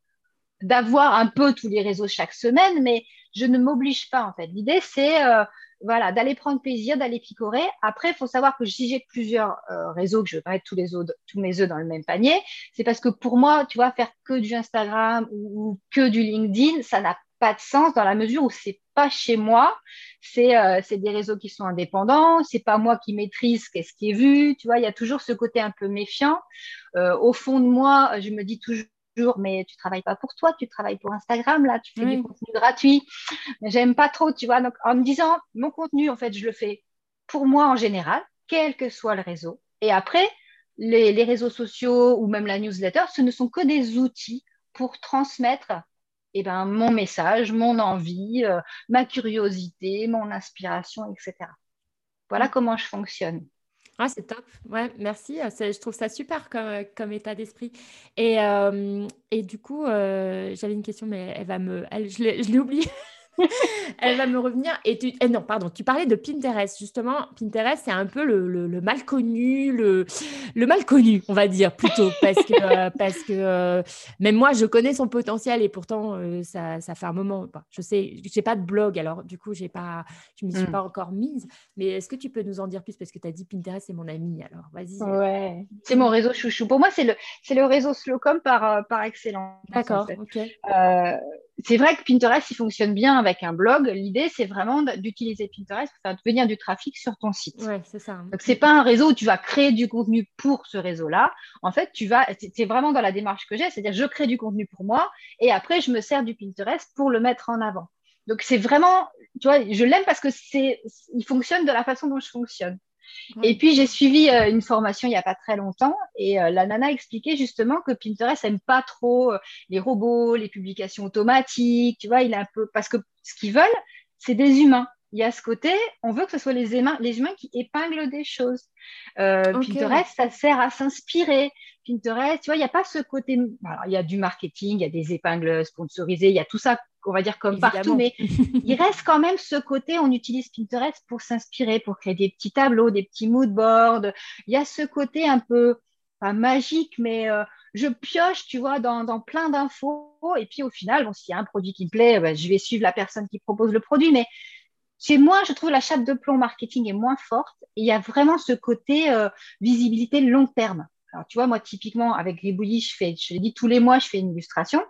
d'avoir un peu tous les réseaux chaque semaine, mais je ne m'oblige pas en fait. L'idée c'est euh, voilà d'aller prendre plaisir, d'aller picorer. Après, il faut savoir que si j'ai plusieurs réseaux, que je veux pas mettre tous les œufs, tous mes œufs dans le même panier, c'est parce que pour moi, tu vois, faire que du Instagram ou que du LinkedIn, ça n'a pas de sens dans la mesure où c'est pas chez moi, c'est euh, des réseaux qui sont indépendants, c'est pas moi qui maîtrise qu'est-ce qui est vu, tu vois, il y a toujours ce côté un peu méfiant. Euh, au fond de moi, je me dis toujours mais tu travailles pas pour toi, tu travailles pour Instagram, là, tu fais du contenu gratuit. Mais j'aime pas trop, tu vois. Donc, en me disant, mon contenu, en fait, je le fais pour moi en général, quel que soit le réseau. Et après, les, les réseaux sociaux ou même la newsletter, ce ne sont que des outils pour transmettre eh ben, mon message, mon envie, euh, ma curiosité, mon inspiration, etc. Voilà mm. comment je fonctionne. Ah, c'est top. Ouais, merci. Euh, je trouve ça super comme, euh, comme état d'esprit. Et, et du coup, j'avais une question, mais elle va me. Elle, je l'ai oubliée. (laughs) Elle va me revenir. Et tu... Eh non, pardon, tu parlais de Pinterest. Justement, Pinterest, c'est un peu le, mal connu, le, le mal connu, on va dire plutôt. (laughs) Parce que, euh, parce que euh, même moi, je connais son potentiel et pourtant, euh, ça, ça, fait un moment. je sais, je n'ai pas de blog, alors du coup, j'ai pas, je ne m'y suis hmm. pas encore mise. Mais est-ce que tu peux nous en dire plus? Parce que tu as dit Pinterest, c'est mon ami. Alors, vas-y. Ouais, c'est mon réseau chouchou. Pour moi, c'est le, le réseau Slowcom par, par excellence. D'accord, ok c'est vrai que Pinterest, il fonctionne bien avec un blog. L'idée, c'est vraiment d'utiliser Pinterest pour faire venir du trafic sur ton site. Ouais, c'est ça. Donc, c'est pas un réseau où tu vas créer du contenu pour ce réseau-là. En fait, tu vas, c'est vraiment dans la démarche que j'ai, c'est-à-dire je crée du contenu pour moi et après, je me sers du Pinterest pour le mettre en avant. Donc, c'est vraiment, tu vois, je l'aime parce que c'est, il fonctionne de la façon dont je fonctionne. Et puis, j'ai suivi euh, une formation il n'y a pas très longtemps et euh, la nana expliquait justement que Pinterest n'aime pas trop euh, les robots, les publications automatiques, tu vois, il est un peu... Parce que ce qu'ils veulent, c'est des humains. Il y a ce côté, on veut que ce soit les humains, les humains qui épinglent des choses. Pinterest, ça sert à s'inspirer. Pinterest, tu vois, il n'y a pas ce côté. il y a du marketing, il y a des épingles sponsorisées, il y a tout ça on va dire comme partout, mais (laughs) il reste quand même ce côté, on utilise Pinterest pour s'inspirer, pour créer des petits tableaux, des petits mood boards. Il y a ce côté un peu, pas magique, mais euh, je pioche, tu vois, dans, plein d'infos. Et puis au final, bon, s'il y a un produit qui me plaît, bah, je vais suivre la personne qui propose le produit. Mais chez moi, je trouve la chape de plomb marketing est moins forte. Et il y a vraiment ce côté euh, visibilité long terme. Alors, tu vois, moi, typiquement, avec Gribouillis, je fais, je l'ai dit, tous les mois, je fais une illustration.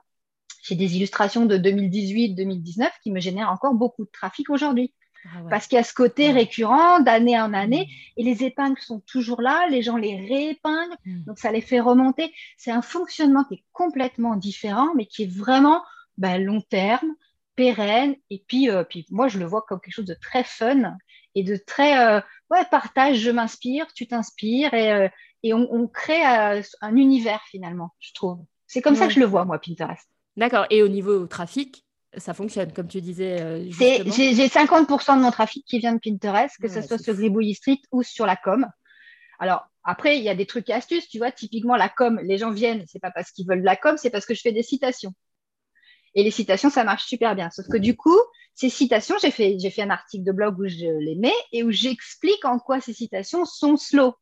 J'ai des illustrations de 2018-2019 qui me génèrent encore beaucoup de trafic aujourd'hui. Ah Parce qu'il y a ce côté récurrent d'année en année mmh. et les épingles sont toujours là, les gens les réépinglent, mmh. donc ça les fait remonter. C'est un fonctionnement qui est complètement différent, mais qui est vraiment ben, long terme, pérenne. Et puis, euh, puis moi, je le vois comme quelque chose de très fun et de très euh, ouais, partage, je m'inspire, tu t'inspires et, euh, et on, crée un univers finalement, je trouve. C'est comme ça que je le vois, moi, Pinterest. D'accord. Et au niveau trafic, ça fonctionne, comme tu disais. J'ai 50% de mon trafic qui vient de Pinterest, que ce soit sur Gribouille Street ou sur la com. Alors, après, il y a des trucs et astuces. Tu vois, typiquement, la com, les gens viennent, c'est pas parce qu'ils veulent la com, c'est parce que je fais des citations. Et les citations, ça marche super bien. Sauf que du coup, ces citations, j'ai fait, j'ai fait un article de blog où je les mets et où j'explique en quoi ces citations sont slow.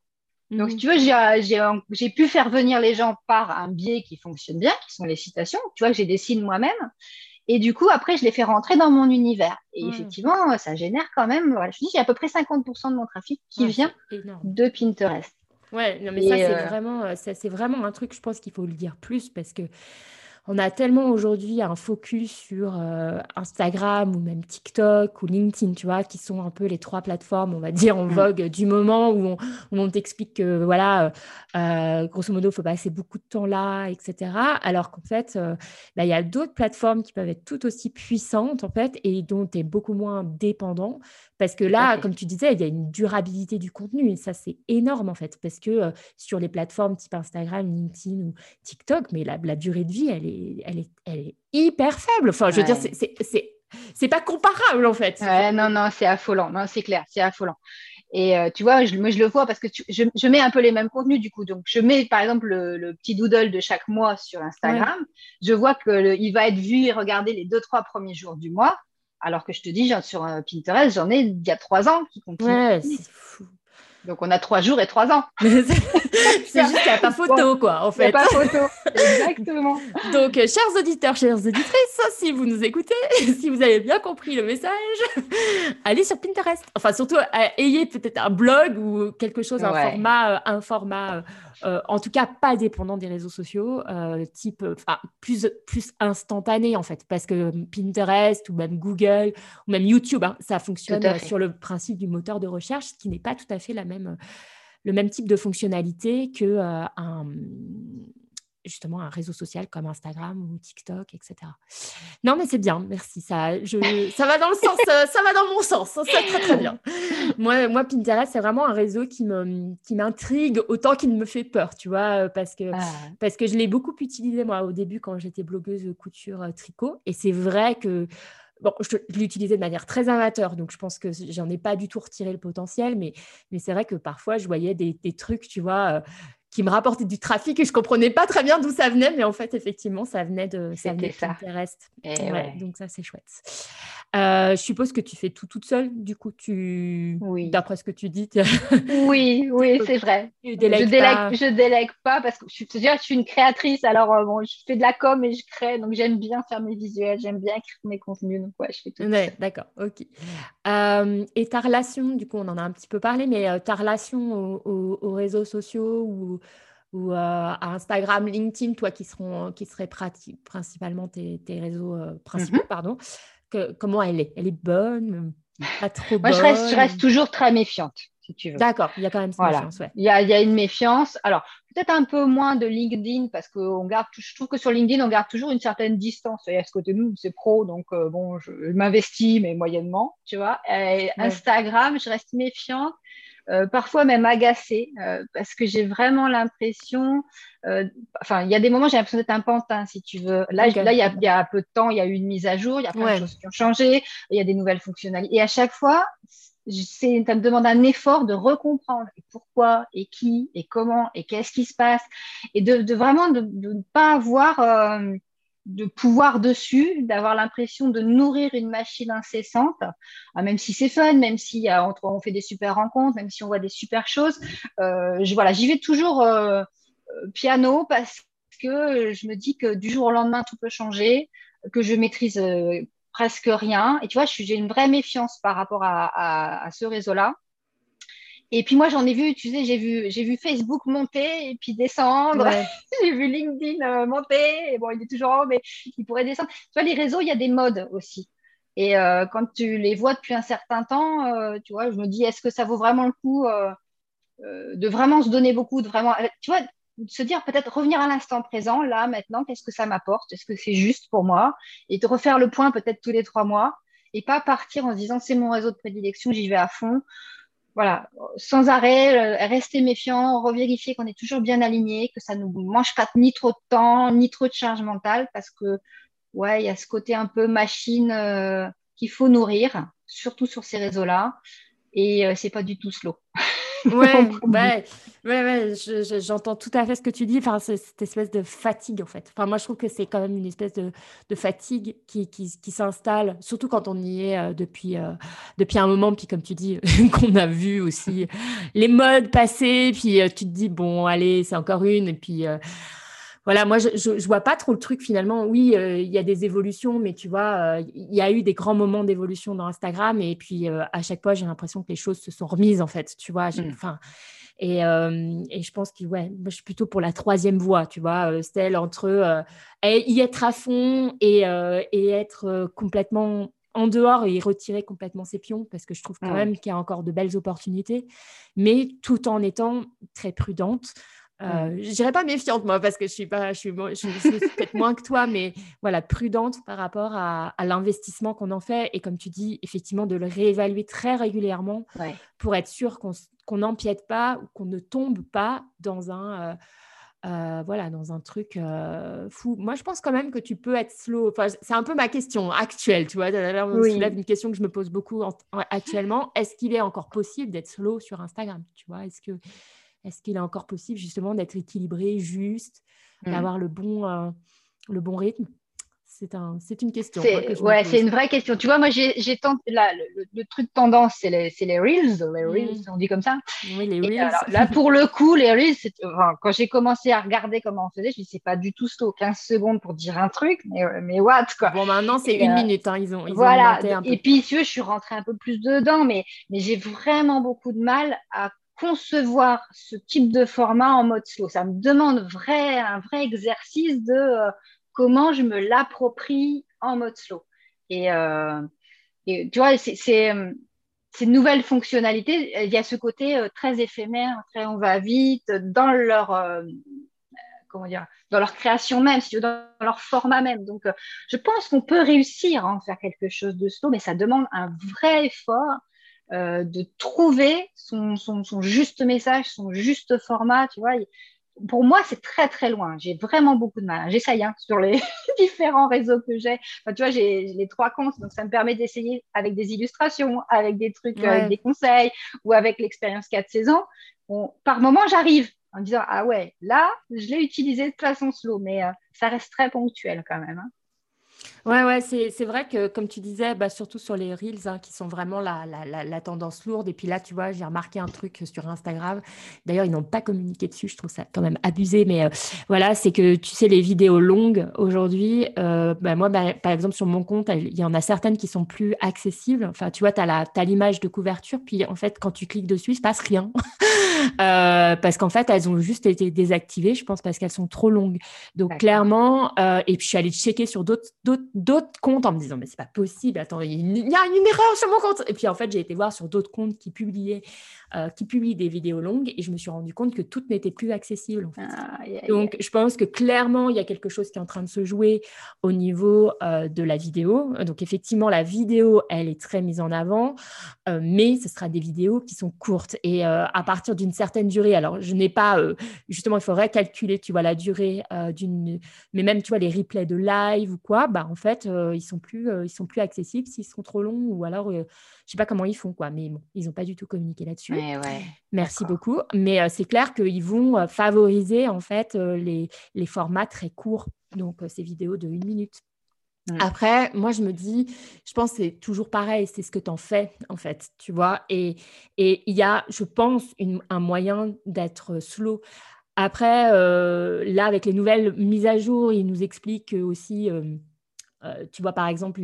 Donc, si mhm. tu veux, j'ai pu faire venir les gens par un biais qui fonctionne bien, qui sont les citations. Tu vois que j'ai des signes moi-même. Et du coup, après, je les fais rentrer dans mon univers. Et effectivement, ça génère quand même, voilà, je dis, j'ai à peu près 50% de mon trafic qui vient de Pinterest. Ouais, non, mais ça, c'est euh, vraiment, euh, c'est vraiment un truc, je pense qu'il faut le dire plus parce que on a tellement aujourd'hui un focus sur euh, Instagram ou même TikTok ou LinkedIn, tu vois, qui sont un peu les trois plateformes, on va dire, en mm. vogue du moment où on, t'explique que, voilà, euh, euh, grosso modo, il faut passer beaucoup de temps là, etc. Alors qu'en fait, bah, il y a d'autres plateformes qui peuvent être tout aussi puissantes, en fait, et dont tu es beaucoup moins dépendant. Parce que là, comme tu disais, il y a une durabilité du contenu et ça, c'est énorme en fait. Parce que sur les plateformes type Instagram, LinkedIn ou TikTok, mais la, la durée de vie, elle est, elle est, elle est hyper faible. Enfin, je veux dire, c'est c'est pas comparable en fait. non, non, c'est affolant. Non, c'est clair, c'est affolant. Et tu vois, je, moi, je le vois parce que je, je, mets un peu les mêmes contenus du coup. Donc, je mets par exemple le, petit doodle de chaque mois sur Instagram. Je vois qu'il va être vu et regardé les deux, trois premiers jours du mois. Alors que je te dis, sur euh, Pinterest, j'en ai il y a trois ans qui continuent. Ouais, c'est fou. Donc, on a trois jours et trois ans. (laughs) c'est juste qu'il n'y a pas photo, quoi, en fait. Il n'y a pas photo, exactement. (laughs) Donc, euh, chers auditeurs, chères auditrices, si vous nous écoutez, (laughs) si vous avez bien compris le message, allez sur Pinterest. Enfin, surtout, euh, ayez peut-être un blog ou quelque chose, un format, un format euh, en tout cas pas dépendant des réseaux sociaux, euh, type plus, plus instantané en fait, parce que Pinterest ou même Google ou même YouTube, hein, ça fonctionne sur le principe du moteur de recherche, ce qui n'est pas tout à fait la même, le même type de fonctionnalité que euh, un justement un réseau social comme Instagram ou TikTok, etc. Non, mais c'est bien, merci. Ça, je, ça va dans le sens, euh, ça va dans mon sens, ça très très bien. Moi, moi Pinterest, c'est vraiment un réseau qui me, qui m'intrigue autant qu'il me fait peur, tu vois, euh, parce que, ah. parce que je l'ai beaucoup utilisé moi au début quand j'étais blogueuse couture tricot, et c'est vrai que Bon, je, l'ai utilisé de manière très amateur, donc je pense que j'en ai pas du tout retiré le potentiel, mais, mais c'est vrai que parfois je voyais des, des trucs, tu vois, qui me rapportait du trafic et je comprenais pas très bien d'où ça venait, mais en fait, effectivement, ça venait de, ça venait ça. Eh donc ça, c'est chouette. Euh, je suppose que tu fais tout toute seule, du coup, tu, oui. d'après ce que tu dis. (laughs) oui, oui, (laughs) c'est vrai. je délègue, je délègue pas parce que je, je suis une créatrice, alors euh, bon, je fais de la com et je crée, donc j'aime bien faire mes visuels, j'aime bien écrire mes contenus, donc ouais, je fais tout. Ouais, d'accord, ok. Euh, et ta relation, du coup, on en a un petit peu parlé, mais ta relation aux réseaux sociaux ou ou euh, à Instagram, LinkedIn, toi qui, seront, qui seraient principalement tes, réseaux euh, principaux, mhm. pardon, que, comment elle est? Elle est bonne? Pas trop Moi, je reste, je reste, toujours très méfiante, si tu veux. D'accord, il y a quand même cette méfiance. Ouais. Il, y a, il y a une méfiance. Alors, peut-être un peu moins de LinkedIn, parce que on garde, je trouve que sur LinkedIn, on garde toujours une certaine distance. Il y a ce côté, nous, c'est pro, donc euh, bon, je, m'investis, mais moyennement, tu vois. Instagram, je reste méfiante. Euh, parfois même agacée, euh, parce que j'ai vraiment l'impression, euh, enfin, il y a des moments, j'ai l'impression d'être un pantin, si tu veux. Là, là il, y a, il y a peu de temps, il y a eu une mise à jour, il y a plein de choses qui ont changé, il y a des nouvelles fonctionnalités. Et à chaque fois, ça me demande un effort de recomprendre pourquoi et qui et comment et qu'est-ce qui se passe et de, de vraiment de, de, ne pas avoir euh, de pouvoir dessus, d'avoir l'impression de nourrir une machine incessante, ah, même si c'est fun, même si on fait des super rencontres, même si on voit des super choses. Euh, voilà, j'y vais toujours euh, euh, piano parce que je me dis que du jour au lendemain, tout peut changer, que je maîtrise presque rien. Et tu vois, j'ai une vraie méfiance par rapport à ce réseau-là. Et puis moi, j'en ai vu, tu sais, j'ai vu, j'ai vu Facebook monter et puis descendre. (laughs) j'ai vu LinkedIn euh, monter. Et bon, il est toujours en haut, mais il pourrait descendre. Tu vois, les réseaux, il y a des modes aussi. Et euh, quand tu les vois depuis un certain temps, euh, tu vois, je me dis, est-ce que ça vaut vraiment le coup de vraiment se donner beaucoup, de vraiment, tu vois, de se dire peut-être revenir à l'instant présent, là, maintenant, qu'est-ce que ça m'apporte? Est-ce que c'est juste pour moi? Et de refaire le point peut-être tous les trois mois et pas partir en se disant, c'est mon réseau de prédilection, j'y vais à fond voilà, sans arrêt, euh, rester méfiant, revérifier qu'on est toujours bien aligné, que ça ne nous mange pas ni trop de temps, ni trop de charge mentale, parce que ouais, il y a ce côté un peu machine euh, qu'il faut nourrir, surtout sur ces réseaux-là, et euh, c'est pas du tout slow. (laughs) (laughs) Ouais, ouais, ouais, j'entends tout à fait ce que tu dis. Enfin, cette espèce de fatigue, en fait. Enfin, moi, je trouve que c'est quand même une espèce de, de fatigue qui, qui, qui s'installe, surtout quand on y est euh, depuis, euh, depuis un moment. Puis, comme tu dis, (laughs) qu'on a vu aussi les modes passer. Puis, euh, tu te dis, bon, allez, c'est encore une. Et puis voilà, moi, je, je, vois pas trop le truc finalement. Oui, euh, il y a des évolutions, mais tu vois, euh, il y a eu des grands moments d'évolution dans Instagram, et puis euh, à chaque fois, j'ai l'impression que les choses se sont remises en fait, tu vois. Mm. Enfin. Et, et, je pense que ouais, moi, je suis plutôt pour la troisième voie, tu vois, celle entre y être à fond et, et être complètement en dehors et retirer complètement ses pions parce que je trouve quand même qu'il y a encore de belles opportunités, mais tout en étant très prudente, euh, je dirais pas méfiante moi parce que je suis pas, je suis, je suis (laughs) peut-être moins que toi, mais voilà prudente par rapport à, l'investissement qu'on en fait et comme tu dis effectivement de le réévaluer très régulièrement pour être sûr qu'on n'empiète pas ou qu'on ne tombe pas dans un euh, euh, voilà dans un truc euh, fou. Moi je pense quand même que tu peux être slow. Enfin, c'est un peu ma question actuelle, tu vois. On oui. soulève une question que je me pose beaucoup actuellement. Est-ce qu'il est encore possible d'être slow sur Instagram Tu vois? Est-ce que est-ce qu'il est encore possible justement d'être équilibré, juste, mmh. d'avoir le bon, euh, le bon rythme? C'est un, une question. C'est, ouais, une vraie question. Tu vois, moi, j'ai, tenté, là, le, truc tendance, c'est les, les Reels, les Reels, mmh. on dit comme ça. Oui, les Reels. là, (laughs) pour le coup, les Reels, quand j'ai commencé à regarder comment on faisait, je me dis, c'est pas du tout slow, 15 secondes pour dire un truc, mais, mais what, quoi. Bon, maintenant, c'est une euh, minute, hein, ils ont, ils voilà. Et puis, tu veux, je suis rentrée un peu plus dedans, mais, mais j'ai vraiment beaucoup de mal à concevoir ce type de format en mode slow. Ça me demande vrai, un vrai exercice de euh, comment je me l'approprie en mode slow. Et, euh, tu vois, c'est ces nouvelles fonctionnalités, il y a ce côté euh, très éphémère, très on va vite, dans leur comment dire, dans leur création même, dans leur format même. Donc, euh, je pense qu'on peut réussir à en faire quelque chose de slow, mais ça demande un vrai effort euh, de trouver son, son, son, juste message, son juste format, tu vois pour moi, c'est très très loin. J'ai vraiment beaucoup de mal. J'essaye hein, sur les (laughs) différents réseaux que j'ai. tu vois, j'ai les trois comptes, donc ça me permet d'essayer avec des illustrations, avec des trucs, avec des conseils ou avec l'expérience 4 saisons. Bon, par moment, j'arrive en disant ah ouais, là, je l'ai utilisé de façon slow, mais euh, ça reste très ponctuel quand même. Hein. Ouais, ouais, c'est vrai que, comme tu disais, bah, surtout sur les Reels, hein, qui sont vraiment la, la, la, tendance lourde. Et puis là, tu vois, j'ai remarqué un truc sur Instagram. D'ailleurs, ils n'ont pas communiqué dessus. Je trouve ça quand même abusé. Mais euh, voilà, c'est que, tu sais, les vidéos longues aujourd'hui, euh, bah, moi, bah, par exemple, sur mon compte, il y en a certaines qui sont plus accessibles. Enfin, tu vois, tu as l'image de couverture. Puis, en fait, quand tu cliques dessus, il ne se passe rien. (laughs) Euh, parce qu'en fait, elles ont juste été désactivées, je pense, parce qu'elles sont trop longues. Donc, clairement, et puis je suis allée checker sur d'autres d'autres comptes en me disant mais c'est pas possible attends il y, a une erreur sur mon compte. Et puis en fait j'ai été voir sur d'autres comptes qui publiaient euh, qui publient des vidéos longues et je me suis rendu compte que toutes n'étaient plus accessibles donc je pense que clairement il y a quelque chose qui est en train de se jouer au niveau euh, de la vidéo. Donc effectivement la vidéo elle est très mise en avant euh, mais ce sera des vidéos qui sont courtes. Et à partir d'une certaine durée alors je n'ai pas justement il faudrait calculer tu vois la durée d'une mais même tu vois les replays de live ou quoi bah en fait, euh, ils sont plus, euh, ils sont plus accessibles s'ils sont trop longs ou alors, euh, je sais pas comment ils font quoi. Mais bon, ils n'ont pas du tout communiqué là-dessus. Merci beaucoup. Mais c'est clair qu'ils vont favoriser en fait les, les, formats très courts, donc ces vidéos de une minute. Mmh. Après, moi, je me dis, je pense c'est toujours pareil, c'est ce que tu en fais, en fait, tu vois. Et il y a, je pense, un moyen d'être slow. Après, là, avec les nouvelles mises à jour, il nous explique aussi euh, tu vois, par exemple,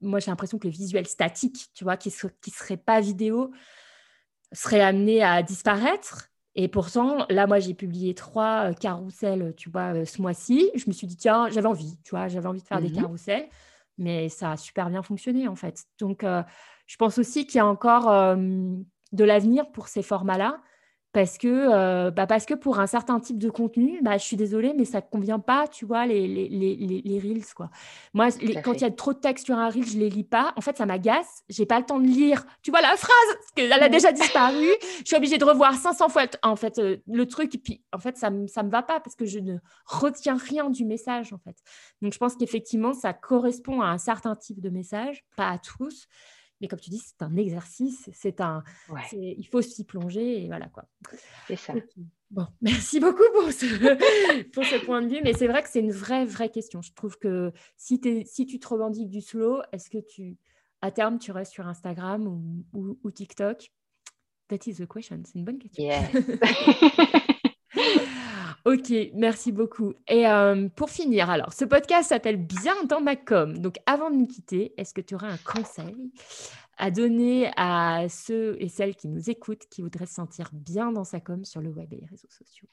moi, j'ai l'impression que le visuel statique, tu vois, qui ne serait pas vidéo, serait amené à disparaître. Et pourtant, là, moi, j'ai publié trois euh, carousels, tu vois, euh, ce mois-ci. Je me suis dit, tiens, j'avais envie, tu vois, j'avais envie de faire des mmh carousels, mais ça a super bien fonctionné, en fait. Donc, je pense aussi qu'il y a encore de l'avenir pour ces formats-là parce que, euh, bah parce que pour un certain type de contenu, bah, je suis désolée, mais ça ne convient pas, tu vois, les, les, les, les Reels. Quoi. Moi, quand il y a trop de texte sur un Reel, je ne les lis pas. En fait, ça m'agace. Je n'ai pas le temps de lire, tu vois, la phrase, parce qu'elle a déjà disparu. je suis obligée de revoir 500 fois en fait, euh, le truc. Et puis, en fait, ça ne me va pas parce que je ne retiens rien du message, en fait. Donc, je pense qu'effectivement, ça correspond à un certain type de message, pas à tous. Mais comme tu dis, c'est un exercice, c'est un, il faut s'y plonger et voilà quoi. C'est ça. Bon, (laughs) merci beaucoup pour ce, (laughs) pour ce point de vue, mais c'est vrai que c'est une vraie, vraie question. Je trouve que si, si tu te revendiques du slow, est-ce que tu, à terme, tu restes sur Instagram ou, ou, TikTok? That is the question. C'est une bonne question. (laughs) Ok, merci beaucoup. Et euh, pour finir, alors, ce podcast s'appelle Bien dans ma com. Donc, avant de nous quitter, est-ce que tu aurais un conseil à donner à ceux et celles qui nous écoutent, qui voudraient se sentir bien dans sa com sur le web et les réseaux sociaux?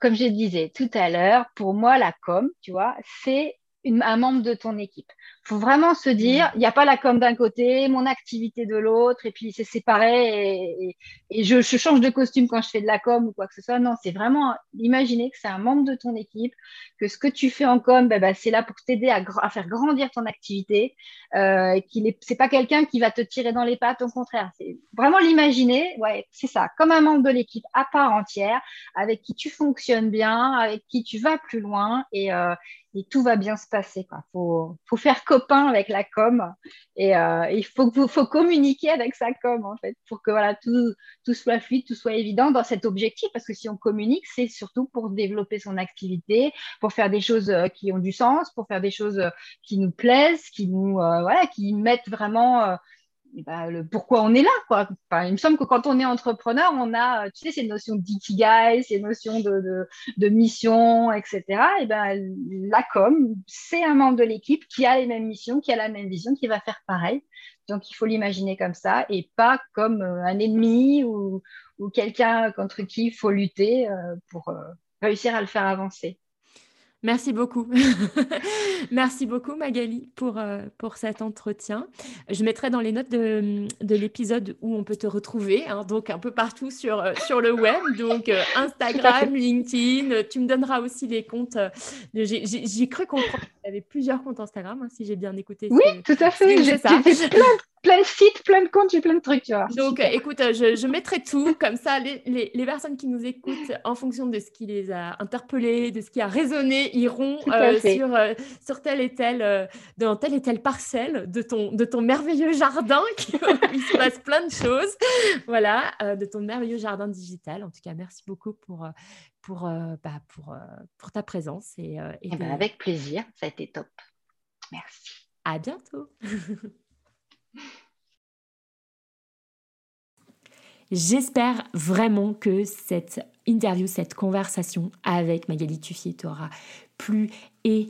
Comme je disais tout à l'heure, pour moi, la com, tu vois, c'est un membre de ton équipe faut vraiment se dire, il n'y a pas la com d'un côté, mon activité de l'autre, et puis c'est séparé, et, je, change de costume quand je fais de la com ou quoi que ce soit. Non, c'est vraiment imaginer que c'est un membre de ton équipe, que ce que tu fais en com, ben, ben, c'est là pour t'aider à, faire grandir ton activité, euh, qu'il est, c'est pas quelqu'un qui va te tirer dans les pattes, au contraire. C'est vraiment l'imaginer, ouais, c'est ça, comme un membre de l'équipe à part entière, avec qui tu fonctionnes bien, avec qui tu vas plus loin, et, euh, et tout va bien se passer. Il faut, faire copain avec la com et euh, il faut, faut communiquer avec sa com en fait pour que tout soit fluide, tout soit évident dans cet objectif parce que si on communique, c'est surtout pour développer son activité, pour faire des choses euh, qui ont du sens, pour faire des choses euh, qui nous plaisent, qui nous voilà, qui mettent vraiment bah, le pourquoi on est là. Quoi. il me semble que quand on est entrepreneur, on a, tu sais, ces notions d'ikigai, ces notions de, de, mission, etc. Et ben, la com, c'est un membre de l'équipe qui a les mêmes missions, qui a la même vision, qui va faire pareil. Donc, il faut l'imaginer comme ça et pas comme euh, un ennemi ou, ou quelqu'un contre qui il faut lutter euh, pour euh, réussir à le faire avancer. Merci beaucoup. (laughs) Merci beaucoup Magali pour, euh, pour cet entretien. Je mettrai dans les notes de, de l'épisode où on peut te retrouver, hein, donc un peu partout sur, euh, sur le web, donc euh, Instagram, LinkedIn. Tu me donneras aussi les comptes. j'ai, cru comprendre qu'il y avait plusieurs comptes Instagram, hein, si j'ai bien écouté. Oui, tout à fait. J'ai, ça plein de sites, plein de comptes, j'ai plein de trucs, tu vois. Donc, écoute, je, mettrai tout, comme ça, les, les, les, personnes qui nous écoutent, en fonction de ce qui les a interpellés, de ce qui a résonné, iront euh, sur, euh, sur telle et telle, euh, dans telle et telle parcelle de ton, de ton merveilleux jardin, (laughs) qui, il se passe plein de choses, voilà, de ton merveilleux jardin digital. En tout cas, merci beaucoup pour, pour, bah, pour, pour ta présence. Et, et, eh ben, avec plaisir, ça a été top. Merci. À bientôt. (laughs) J'espère vraiment que cette interview, cette conversation avec Magali Tuffier t'aura plu et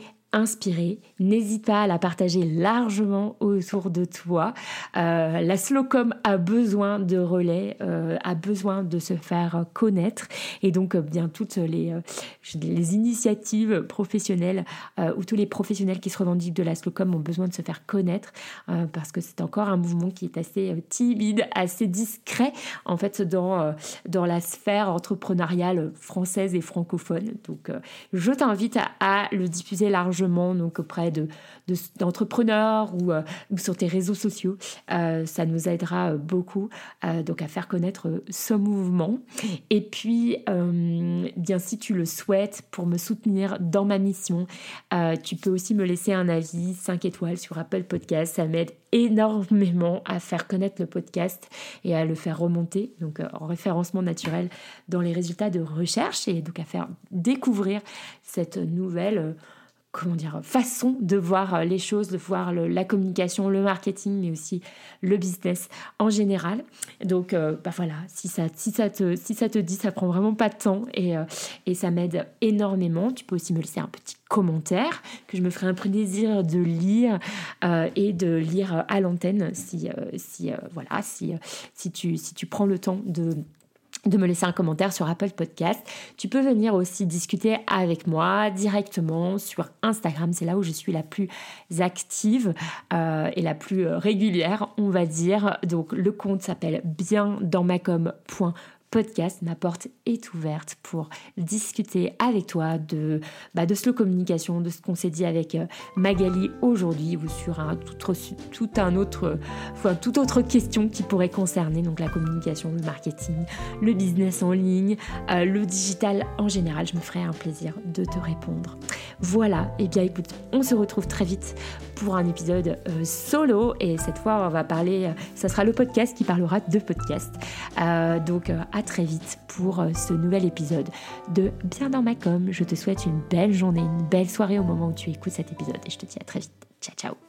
n'hésite pas à la partager largement autour de toi. Euh, la Slowcom a besoin de relais, euh, a besoin de se faire connaître et donc euh, bien toutes les, initiatives professionnelles ou tous les professionnels qui se revendiquent de la Slowcom ont besoin de se faire connaître parce que c'est encore un mouvement qui est assez timide, assez discret en fait dans, dans la sphère entrepreneuriale française et francophone. Donc je t'invite à le diffuser largement donc auprès de, d'entrepreneurs ou, euh, ou, sur tes réseaux sociaux. Euh, ça nous aidera euh, beaucoup donc à faire connaître ce mouvement. Et puis, bien si tu le souhaites, pour me soutenir dans ma mission, tu peux aussi me laisser un avis 5 étoiles sur Apple Podcast. Ça m'aide énormément à faire connaître le podcast et à le faire remonter, donc en référencement naturel dans les résultats de recherche et donc à faire découvrir cette nouvelle comment dire, façon de voir euh, les choses, de voir la communication, le marketing, mais aussi le business en général. Donc, euh, bah voilà, si ça, si, ça te, si ça te dit, ça prend vraiment pas de temps et, euh, et ça m'aide énormément. Tu peux aussi me laisser un petit commentaire que je me ferai un plaisir de lire et de lire à l'antenne si, si, voilà, si, si, tu, si tu prends le temps de de me laisser un commentaire sur Apple Podcast. Tu peux venir aussi discuter avec moi directement sur Instagram. C'est là où je suis la plus active euh, et la plus régulière, on va dire. Donc le compte s'appelle bien dans ma podcast. Ma porte est ouverte pour discuter avec toi de, bah, de slow communication, de ce qu'on s'est dit avec euh, Magali aujourd'hui ou sur un toute autre question qui pourrait concerner donc la communication, le marketing, le business en ligne, euh, le digital en général. Je me ferai un plaisir de te répondre. Voilà, et eh bien écoute, on se retrouve très vite pour un épisode euh, solo et cette fois on va parler, ça sera le podcast qui parlera de podcast. donc à très vite pour euh, ce nouvel épisode de Bien dans ma com. Je te souhaite une belle journée, une belle soirée au moment où tu écoutes cet épisode et je te dis à très vite. Ciao ciao